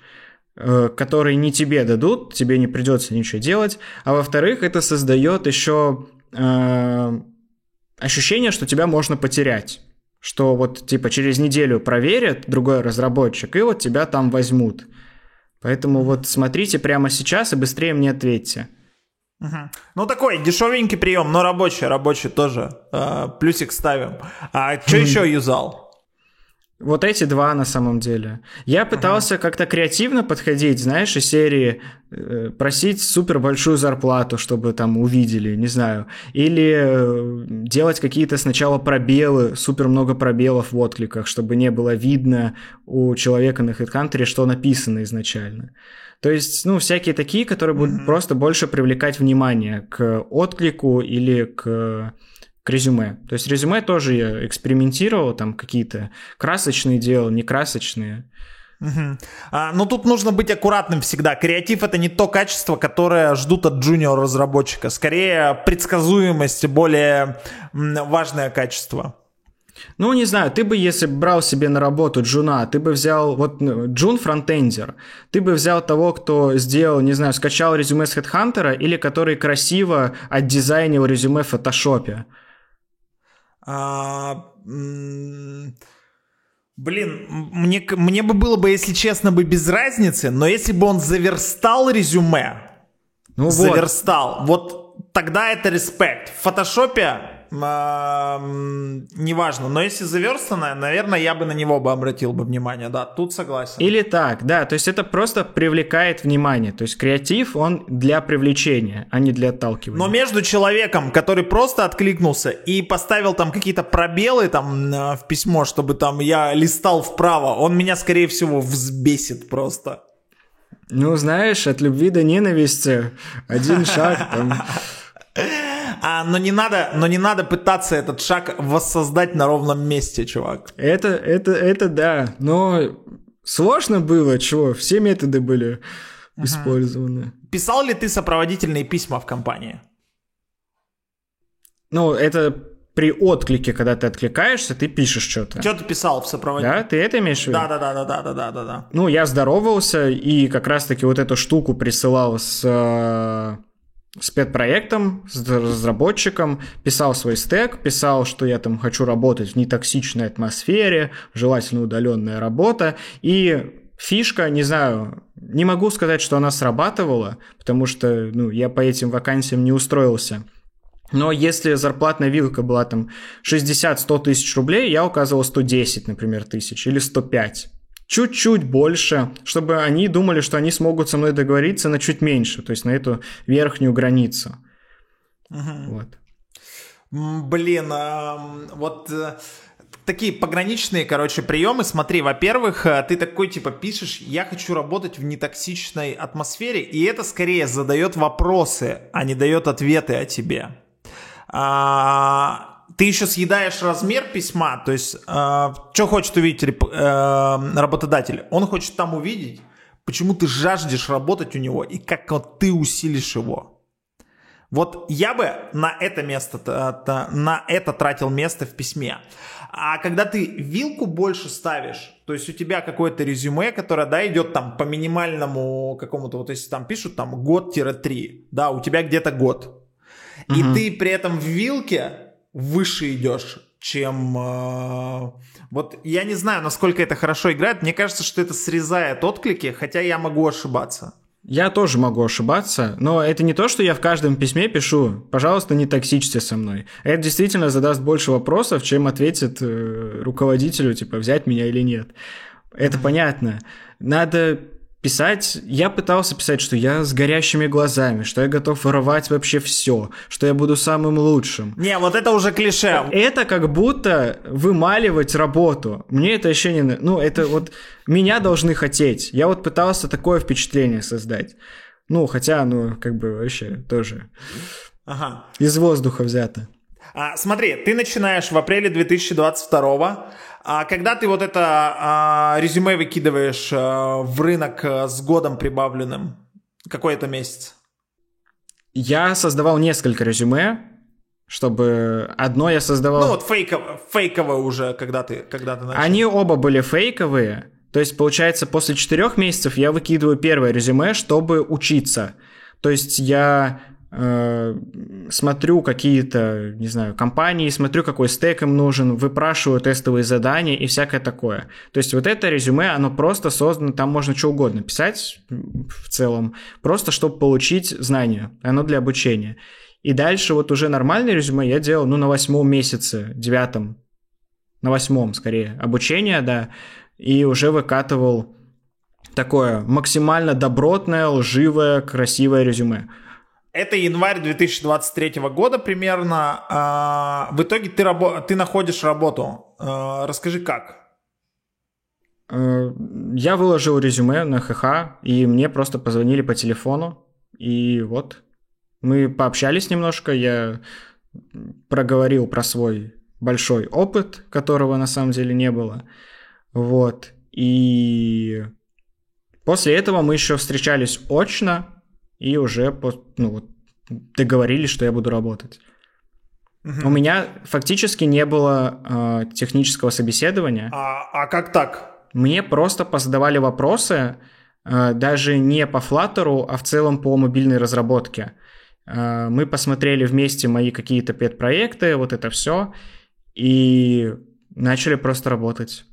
э, который не тебе дадут, тебе не придется ничего делать. А во-вторых, это создает еще э, ощущение, что тебя можно потерять что вот типа через неделю проверят другой разработчик, и вот тебя там возьмут. Поэтому вот смотрите прямо сейчас и быстрее мне ответьте. Угу. Ну такой дешевенький прием, но рабочий, рабочий тоже. Э, плюсик ставим. А что еще юзал? Вот эти два на самом деле. Я пытался ага. как-то креативно подходить, знаешь, из серии э, просить супер большую зарплату, чтобы там увидели, не знаю. Или э, делать какие-то сначала пробелы, супер много пробелов в откликах, чтобы не было видно у человека на HeadHunter, что написано изначально. То есть, ну, всякие такие, которые будут mm-hmm. просто больше привлекать внимание к отклику или к к резюме. То есть резюме тоже я экспериментировал, там какие-то красочные делал, не красочные. Угу. А, но тут нужно быть аккуратным всегда. Креатив это не то качество, которое ждут от джуниор разработчика. Скорее предсказуемость более важное качество. Ну, не знаю, ты бы, если брал себе на работу джуна, ты бы взял, вот ну, джун фронтендер, ты бы взял того, кто сделал, не знаю, скачал резюме с HeadHunter или который красиво отдизайнил резюме в фотошопе. А, блин, мне, мне бы было бы, если честно, бы без разницы, но если бы он заверстал резюме, ну заверстал, вот. вот тогда это респект. В фотошопе неважно. Но если заверстанное, наверное, я бы на него бы обратил бы внимание. Да, тут согласен. Или так, да. То есть это просто привлекает внимание. То есть креатив, он для привлечения, а не для отталкивания. Но между человеком, который просто откликнулся и поставил там какие-то пробелы там в письмо, чтобы там я листал вправо, он меня, скорее всего, взбесит просто. Ну, знаешь, от любви до ненависти один шаг там а, но, не надо, но не надо пытаться этот шаг воссоздать на ровном месте, чувак. Это, это, это да. Но сложно было, чего? Все методы были угу. использованы. Писал ли ты сопроводительные письма в компании? Ну, это при отклике, когда ты откликаешься, ты пишешь что-то. Что ты писал в сопровождении? Да, ты это имеешь в виду? Да, да, да, да, да, да, да, да. Ну, я здоровался и как раз-таки вот эту штуку присылал с с пет-проектом, с разработчиком, писал свой стек, писал, что я там хочу работать в нетоксичной атмосфере, желательно удаленная работа, и фишка, не знаю, не могу сказать, что она срабатывала, потому что ну, я по этим вакансиям не устроился. Но если зарплатная вилка была там 60-100 тысяч рублей, я указывал 110, например, тысяч или 105 чуть-чуть больше, чтобы они думали, что они смогут со мной договориться на чуть меньше, то есть на эту верхнюю границу. Угу. Вот. Блин, а, вот э, такие пограничные, короче, приемы. Смотри, во-первых, э, ты такой типа пишешь, я хочу работать в нетоксичной атмосфере, и это скорее задает вопросы, а не дает ответы о тебе. А, ты еще съедаешь размер письма, то есть э, что хочет увидеть э, работодатель? Он хочет там увидеть, почему ты жаждешь работать у него и как вот ты усилишь его. Вот я бы на это место, на это тратил место в письме. А когда ты вилку больше ставишь, то есть у тебя какое-то резюме, которое, да, идет там по минимальному какому-то, вот если там пишут там год-3, да, у тебя где-то год. И угу. ты при этом в вилке выше идешь, чем... Э, вот я не знаю, насколько это хорошо играет. Мне кажется, что это срезает отклики, хотя я могу ошибаться. Я тоже могу ошибаться, но это не то, что я в каждом письме пишу «пожалуйста, не токсичьте со мной». Это действительно задаст больше вопросов, чем ответит э, руководителю, типа, взять меня или нет. Это понятно. Надо писать, я пытался писать, что я с горящими глазами, что я готов воровать вообще все, что я буду самым лучшим. Не, вот это уже клише. Это как будто вымаливать работу. Мне это еще не... Ну, это вот меня должны хотеть. Я вот пытался такое впечатление создать. Ну, хотя, ну, как бы вообще тоже ага. из воздуха взято. А, смотри, ты начинаешь в апреле 2022 а когда ты вот это а, резюме выкидываешь а, в рынок а, с годом прибавленным, какой это месяц? Я создавал несколько резюме, чтобы одно я создавал... Ну вот фейковое, фейковое уже, когда ты, когда ты начал. Они оба были фейковые, то есть, получается, после четырех месяцев я выкидываю первое резюме, чтобы учиться. То есть я смотрю какие-то, не знаю, компании, смотрю, какой стек им нужен, выпрашиваю тестовые задания и всякое такое. То есть вот это резюме, оно просто создано, там можно что угодно писать в целом, просто чтобы получить знания, оно для обучения. И дальше вот уже нормальное резюме я делал, ну, на восьмом месяце, девятом, на восьмом, скорее, обучения, да, и уже выкатывал такое максимально добротное, лживое, красивое резюме. Это январь 2023 года примерно. А, в итоге ты, рабо- ты находишь работу. А, расскажи, как? Э, я выложил резюме на ХХ, и мне просто позвонили по телефону. И вот, мы пообщались немножко, я проговорил про свой большой опыт, которого на самом деле не было. Вот. И после этого мы еще встречались очно, и уже ну, вот, договорились, что я буду работать. Угу. У меня фактически не было э, технического собеседования. А, а как так? Мне просто позадавали вопросы, э, даже не по Flutter, а в целом по мобильной разработке. Э, мы посмотрели вместе мои какие-то пет-проекты, вот это все, и начали просто работать.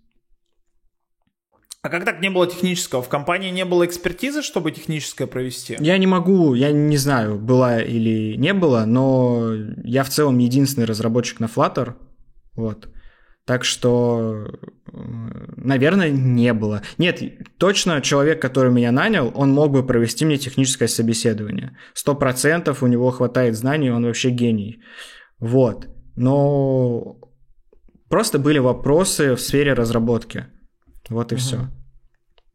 А как так не было технического? В компании не было экспертизы, чтобы техническое провести? Я не могу, я не знаю, была или не было, но я в целом единственный разработчик на Flutter. Вот. Так что, наверное, не было. Нет, точно человек, который меня нанял, он мог бы провести мне техническое собеседование. Сто процентов у него хватает знаний, он вообще гений. Вот. Но просто были вопросы в сфере разработки. Вот и угу. все.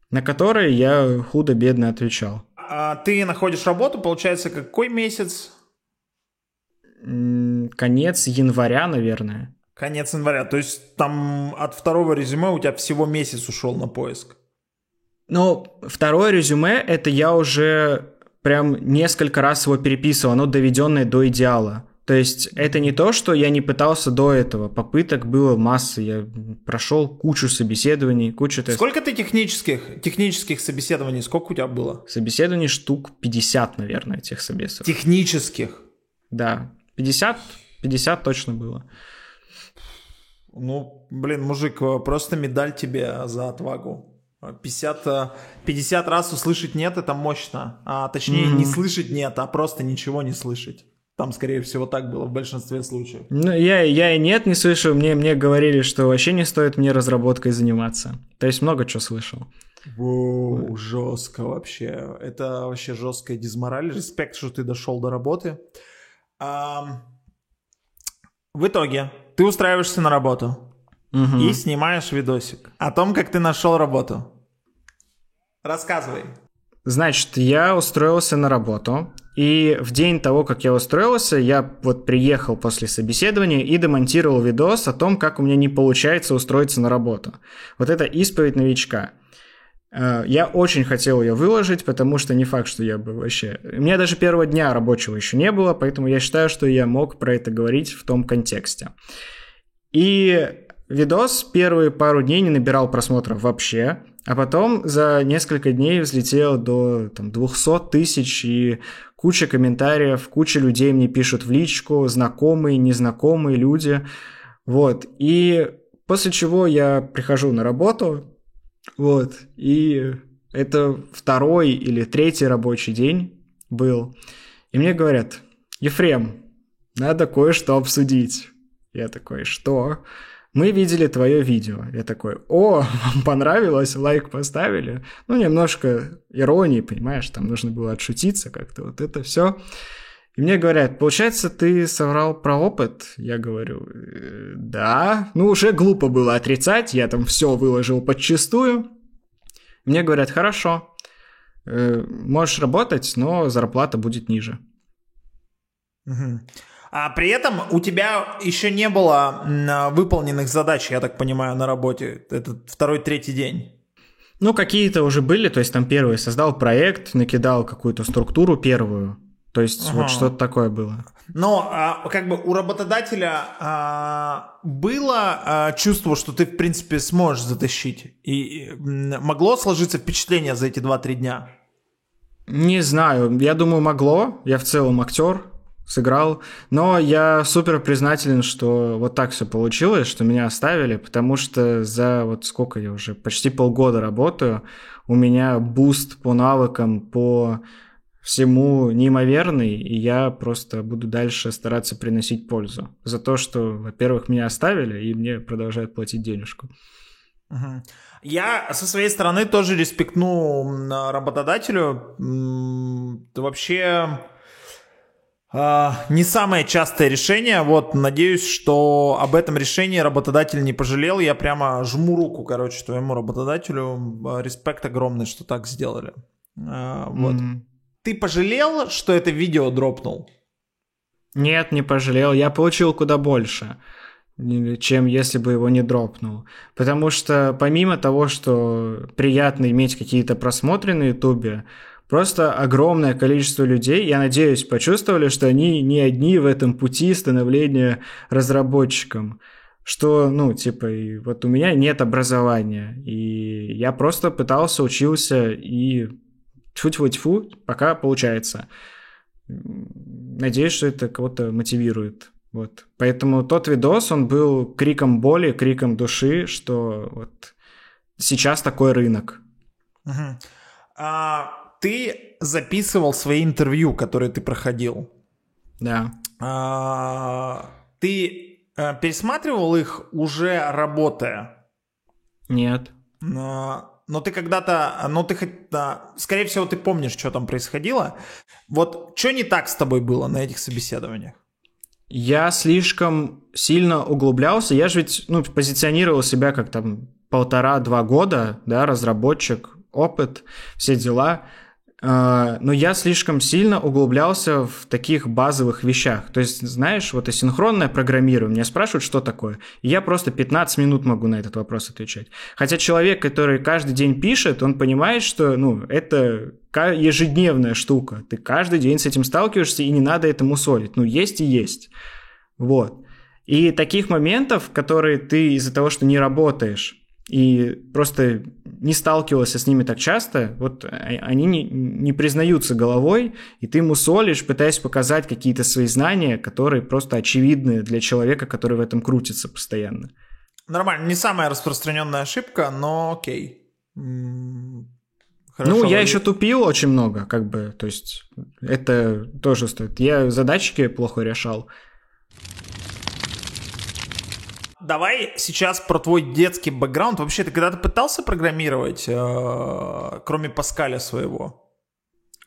На которые я худо-бедно отвечал. А ты находишь работу, получается, какой месяц? Конец января, наверное. Конец января. То есть там от второго резюме у тебя всего месяц ушел на поиск. Ну, второе резюме это я уже прям несколько раз его переписывал, оно доведенное до идеала. То есть это не то, что я не пытался до этого. Попыток было масса. Я прошел кучу собеседований, кучу тестов. Сколько ты технических, технических собеседований, сколько у тебя было? Собеседований штук 50, наверное, этих собеседований. Технических? Да. 50, 50 точно было. Ну, блин, мужик, просто медаль тебе за отвагу. 50, 50 раз услышать нет, это мощно. А точнее, mm-hmm. не слышать нет, а просто ничего не слышать. Там, скорее всего, так было в большинстве случаев. Ну, я, я и нет не слышу. Мне, мне говорили, что вообще не стоит мне разработкой заниматься. То есть много чего слышал. Воу, жестко вообще. Это вообще жесткая дизмораль. Респект, что ты дошел до работы. А, в итоге ты устраиваешься на работу угу. и снимаешь видосик о том, как ты нашел работу. Рассказывай. Значит, я устроился на работу, и в день того, как я устроился, я вот приехал после собеседования и демонтировал видос о том, как у меня не получается устроиться на работу. Вот это исповедь новичка. Э, я очень хотел ее выложить, потому что не факт, что я бы вообще... У меня даже первого дня рабочего еще не было, поэтому я считаю, что я мог про это говорить в том контексте. И видос первые пару дней не набирал просмотров вообще, а потом за несколько дней взлетел до там, 200 тысяч и куча комментариев, куча людей мне пишут в личку, знакомые, незнакомые люди. Вот. И после чего я прихожу на работу, вот, и это второй или третий рабочий день был. И мне говорят, Ефрем, надо кое-что обсудить. Я такой, что? Мы видели твое видео. Я такой, о, вам понравилось, лайк поставили. Ну, немножко иронии, понимаешь, там нужно было отшутиться как-то, вот это все. И мне говорят, получается, ты соврал про опыт? Я говорю, «Э, да. Ну, уже глупо было отрицать, я там все выложил подчистую. Мне говорят, хорошо, э, можешь работать, но зарплата будет ниже. Угу. А при этом у тебя еще не было выполненных задач, я так понимаю, на работе. Это второй, третий день. Ну, какие-то уже были, то есть там первый создал проект, накидал какую-то структуру первую, то есть ага. вот что-то такое было. Но а, как бы у работодателя а, было а, чувство, что ты, в принципе, сможешь затащить? И, и могло сложиться впечатление за эти 2-3 дня? Не знаю, я думаю, могло. Я в целом актер, сыграл. Но я супер признателен, что вот так все получилось, что меня оставили, потому что за вот сколько я уже, почти полгода работаю, у меня буст по навыкам, по всему неимоверный, и я просто буду дальше стараться приносить пользу. За то, что, во-первых, меня оставили, и мне продолжают платить денежку. Я со своей стороны тоже респектну работодателю. Вообще не самое частое решение. Вот, надеюсь, что об этом решении работодатель не пожалел. Я прямо жму руку, короче, твоему работодателю. А, респект огромный, что так сделали. А, вот. Mm-hmm. Ты пожалел, что это видео дропнул? Нет, не пожалел. Я получил куда больше, чем если бы его не дропнул. Потому что помимо того, что приятно иметь какие-то просмотры на ютубе, Просто огромное количество людей, я надеюсь, почувствовали, что они не одни в этом пути становления разработчиком. Что, ну, типа, и вот у меня нет образования, и я просто пытался, учился, и тьфу-тьфу-тьфу, пока получается. Надеюсь, что это кого-то мотивирует. Вот. Поэтому тот видос, он был криком боли, криком души, что вот сейчас такой рынок. Uh-huh. А, ты записывал свои интервью, которые ты проходил. Да. А, ты а, пересматривал их уже работая? Нет. А, но ты когда-то, ну ты хоть, да, скорее всего, ты помнишь, что там происходило. Вот что не так с тобой было на этих собеседованиях? Я слишком сильно углублялся. Я же ведь, ну, позиционировал себя как там полтора-два года, да, разработчик, опыт, все дела. А, но я слишком сильно углублялся в таких базовых вещах. То есть, знаешь, вот асинхронное программирование, меня спрашивают, что такое, и я просто 15 минут могу на этот вопрос отвечать. Хотя человек, который каждый день пишет, он понимает, что, ну, это ежедневная штука. Ты каждый день с этим сталкиваешься, и не надо этому солить. Ну, есть и есть. Вот. И таких моментов, которые ты из-за того, что не работаешь, и просто не сталкивался с ними так часто, вот а, они не, не признаются головой, и ты мусолишь, пытаясь показать какие-то свои знания, которые просто очевидны для человека, который в этом крутится постоянно. Нормально, не самая распространенная ошибка, но окей. Хорошо. Ну, я еще тупил очень много, как бы, то есть это тоже стоит. Я задачки плохо решал. Давай сейчас про твой детский бэкграунд. Вообще, ты когда-то пытался программировать, э, кроме Паскаля своего?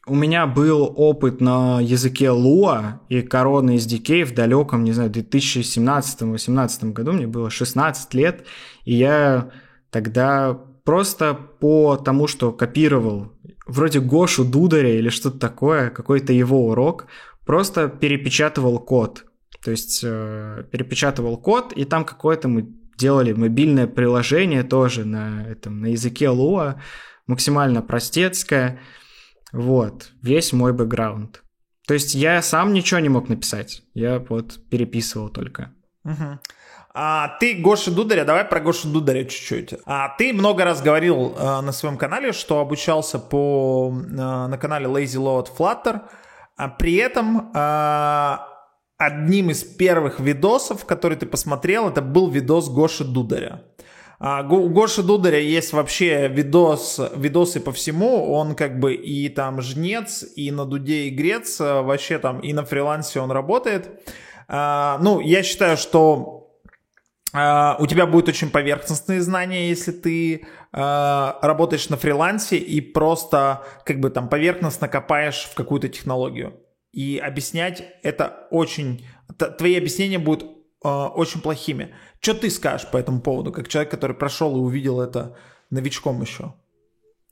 У меня был опыт на языке Lua и Corona SDK в далеком, не знаю, 2017-2018 году. Мне было 16 лет, и я тогда просто по тому, что копировал вроде Гошу Дударя или что-то такое, какой-то его урок, просто перепечатывал код. То есть э, перепечатывал код, и там какое-то мы делали мобильное приложение тоже на, этом, на языке Lua, максимально простецкое. Вот, весь мой бэкграунд. То есть я сам ничего не мог написать, я вот переписывал только. Угу. А, ты Гоша Дударя, давай про Гошу Дударя чуть-чуть. А, ты много раз говорил а, на своем канале, что обучался по, а, на канале Lazy Load Flutter, а при этом а, одним из первых видосов, который ты посмотрел, это был видос Гоши Дударя. А, у Гоши Дударя есть вообще видос, видосы по всему. Он как бы и там жнец, и на дуде и грец. А, вообще там и на фрилансе он работает. А, ну, я считаю, что у тебя будут очень поверхностные знания, если ты работаешь на фрилансе и просто как бы там поверхностно копаешь в какую-то технологию. И объяснять это очень... Твои объяснения будут очень плохими. Что ты скажешь по этому поводу, как человек, который прошел и увидел это новичком еще?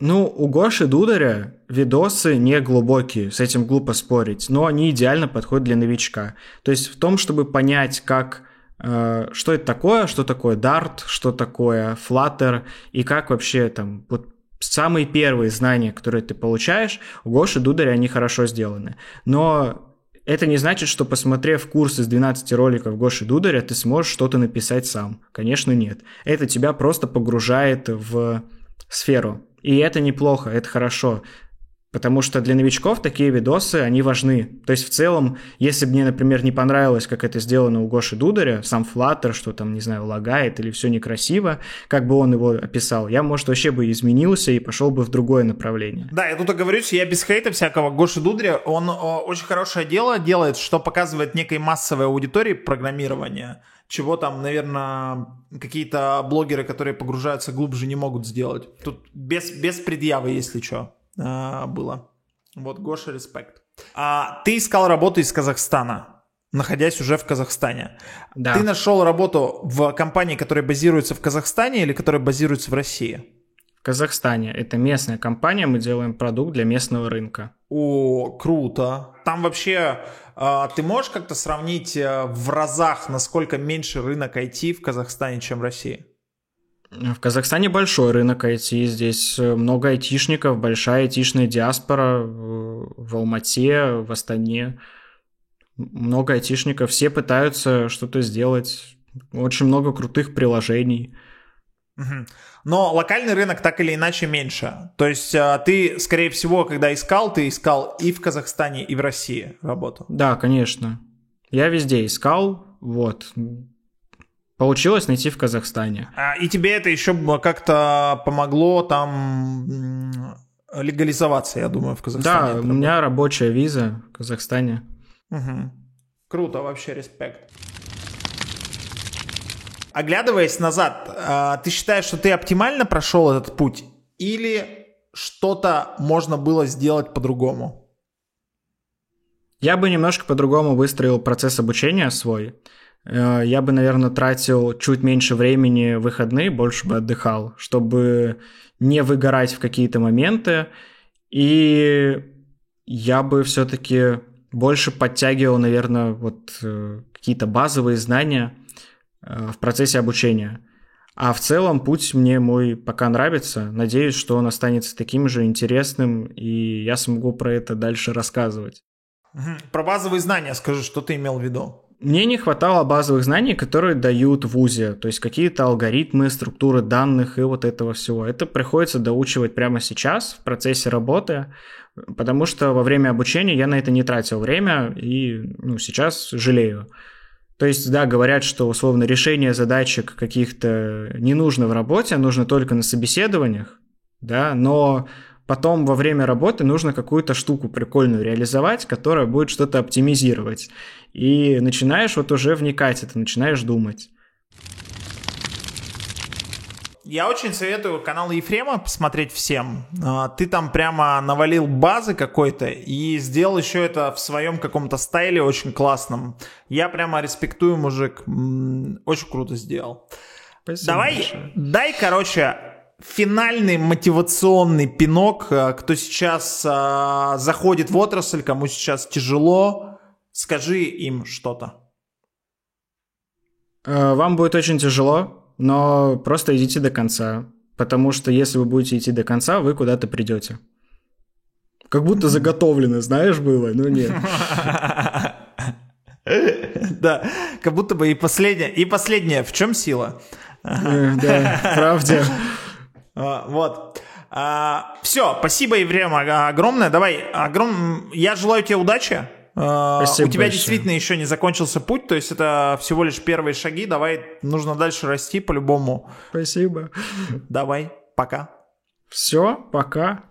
Ну, у Гоши Дударя видосы не глубокие, с этим глупо спорить, но они идеально подходят для новичка. То есть в том, чтобы понять, как э, что это такое, что такое Dart, что такое Flutter и как вообще там вот самые первые знания, которые ты получаешь, у Гоши Дударя они хорошо сделаны. Но это не значит, что посмотрев курс из 12 роликов Гоши Дударя, ты сможешь что-то написать сам. Конечно, нет. Это тебя просто погружает в сферу. И это неплохо, это хорошо. Потому что для новичков такие видосы, они важны. То есть в целом, если бы мне, например, не понравилось, как это сделано у Гоши Дударя, сам Flutter, что там, не знаю, лагает или все некрасиво, как бы он его описал, я, может, вообще бы изменился и пошел бы в другое направление. Да, я тут оговорюсь, я без хейта всякого. Гоши Дударя, он о, очень хорошее дело делает, что показывает некой массовой аудитории программирования, чего там, наверное, какие-то блогеры, которые погружаются глубже, не могут сделать. Тут без, без предъявы, если что а, было. Вот, Гоша, респект. А, ты искал работу из Казахстана, находясь уже в Казахстане. Да. Ты нашел работу в компании, которая базируется в Казахстане или которая базируется в России? В Казахстане. Это местная компания, мы делаем продукт для местного рынка. О, круто. Там вообще а, ты можешь как-то сравнить э, в разах, насколько меньше рынок IT в Казахстане, чем в России? В Казахстане большой рынок IT, здесь э, много айтишников, большая айтишная диаспора в Алмате, в Астане. Много айтишников, все пытаются что-то сделать, очень много крутых приложений. Но локальный рынок так или иначе меньше. То есть э, ты, скорее всего, когда искал, ты искал и в Казахстане, и в России работу. Да, конечно. Я везде искал, вот. Получилось найти в Казахстане. А, и тебе это еще как-то помогло там легализоваться, я думаю, в Казахстане. Да, у меня рабочая виза в Казахстане. Угу. Круто, вообще респект. Оглядываясь назад, а, ты считаешь, что ты оптимально прошел этот путь? Или что-то можно было сделать по-другому? Я бы немножко по-другому выстроил процесс обучения свой. Э, я бы, наверное, тратил чуть меньше времени в выходные, больше бы отдыхал, чтобы не выгорать в какие-то моменты. И я бы все-таки больше подтягивал, наверное, вот э, какие-то базовые знания э, в процессе обучения. А в целом путь мне мой пока нравится. Надеюсь, что он останется таким же интересным, и я смогу про это дальше рассказывать. Про базовые знания скажи, что ты имел в виду? Мне не хватало базовых знаний, которые дают в ВУЗе, то есть какие-то алгоритмы, структуры данных и вот этого всего. Это приходится доучивать прямо сейчас в процессе работы, потому что во время обучения я на это не тратил время и ну, сейчас жалею. То есть, да, говорят, что условно решение задачек каких-то не нужно в работе, а нужно только на собеседованиях, да, но потом во время работы нужно какую-то штуку прикольную реализовать, которая будет что-то оптимизировать. И начинаешь вот уже вникать это, начинаешь думать. Я очень советую канал Ефрема посмотреть всем. А, ты там прямо навалил базы какой-то и сделал еще это в своем каком-то стайле очень классном. Я прямо респектую, мужик. Очень круто сделал. Спасибо Давай, большое. дай, короче, финальный мотивационный пинок, а, кто сейчас а, заходит в отрасль, кому сейчас тяжело, Скажи им что-то. Э, вам будет очень тяжело, но просто идите до конца. Потому что если вы будете идти до конца, вы куда-то придете. Как будто заготовлено, знаешь, было, но нет. Да, как будто бы и последнее. И последнее, в чем сила? Э, да, правда. А, вот. А, Все, спасибо, Еврем, огромное. Давай, огром... я желаю тебе удачи. А, Спасибо У тебя большое. действительно еще не закончился путь, то есть это всего лишь первые шаги. Давай, нужно дальше расти по-любому. Спасибо. Давай, пока. Все, пока.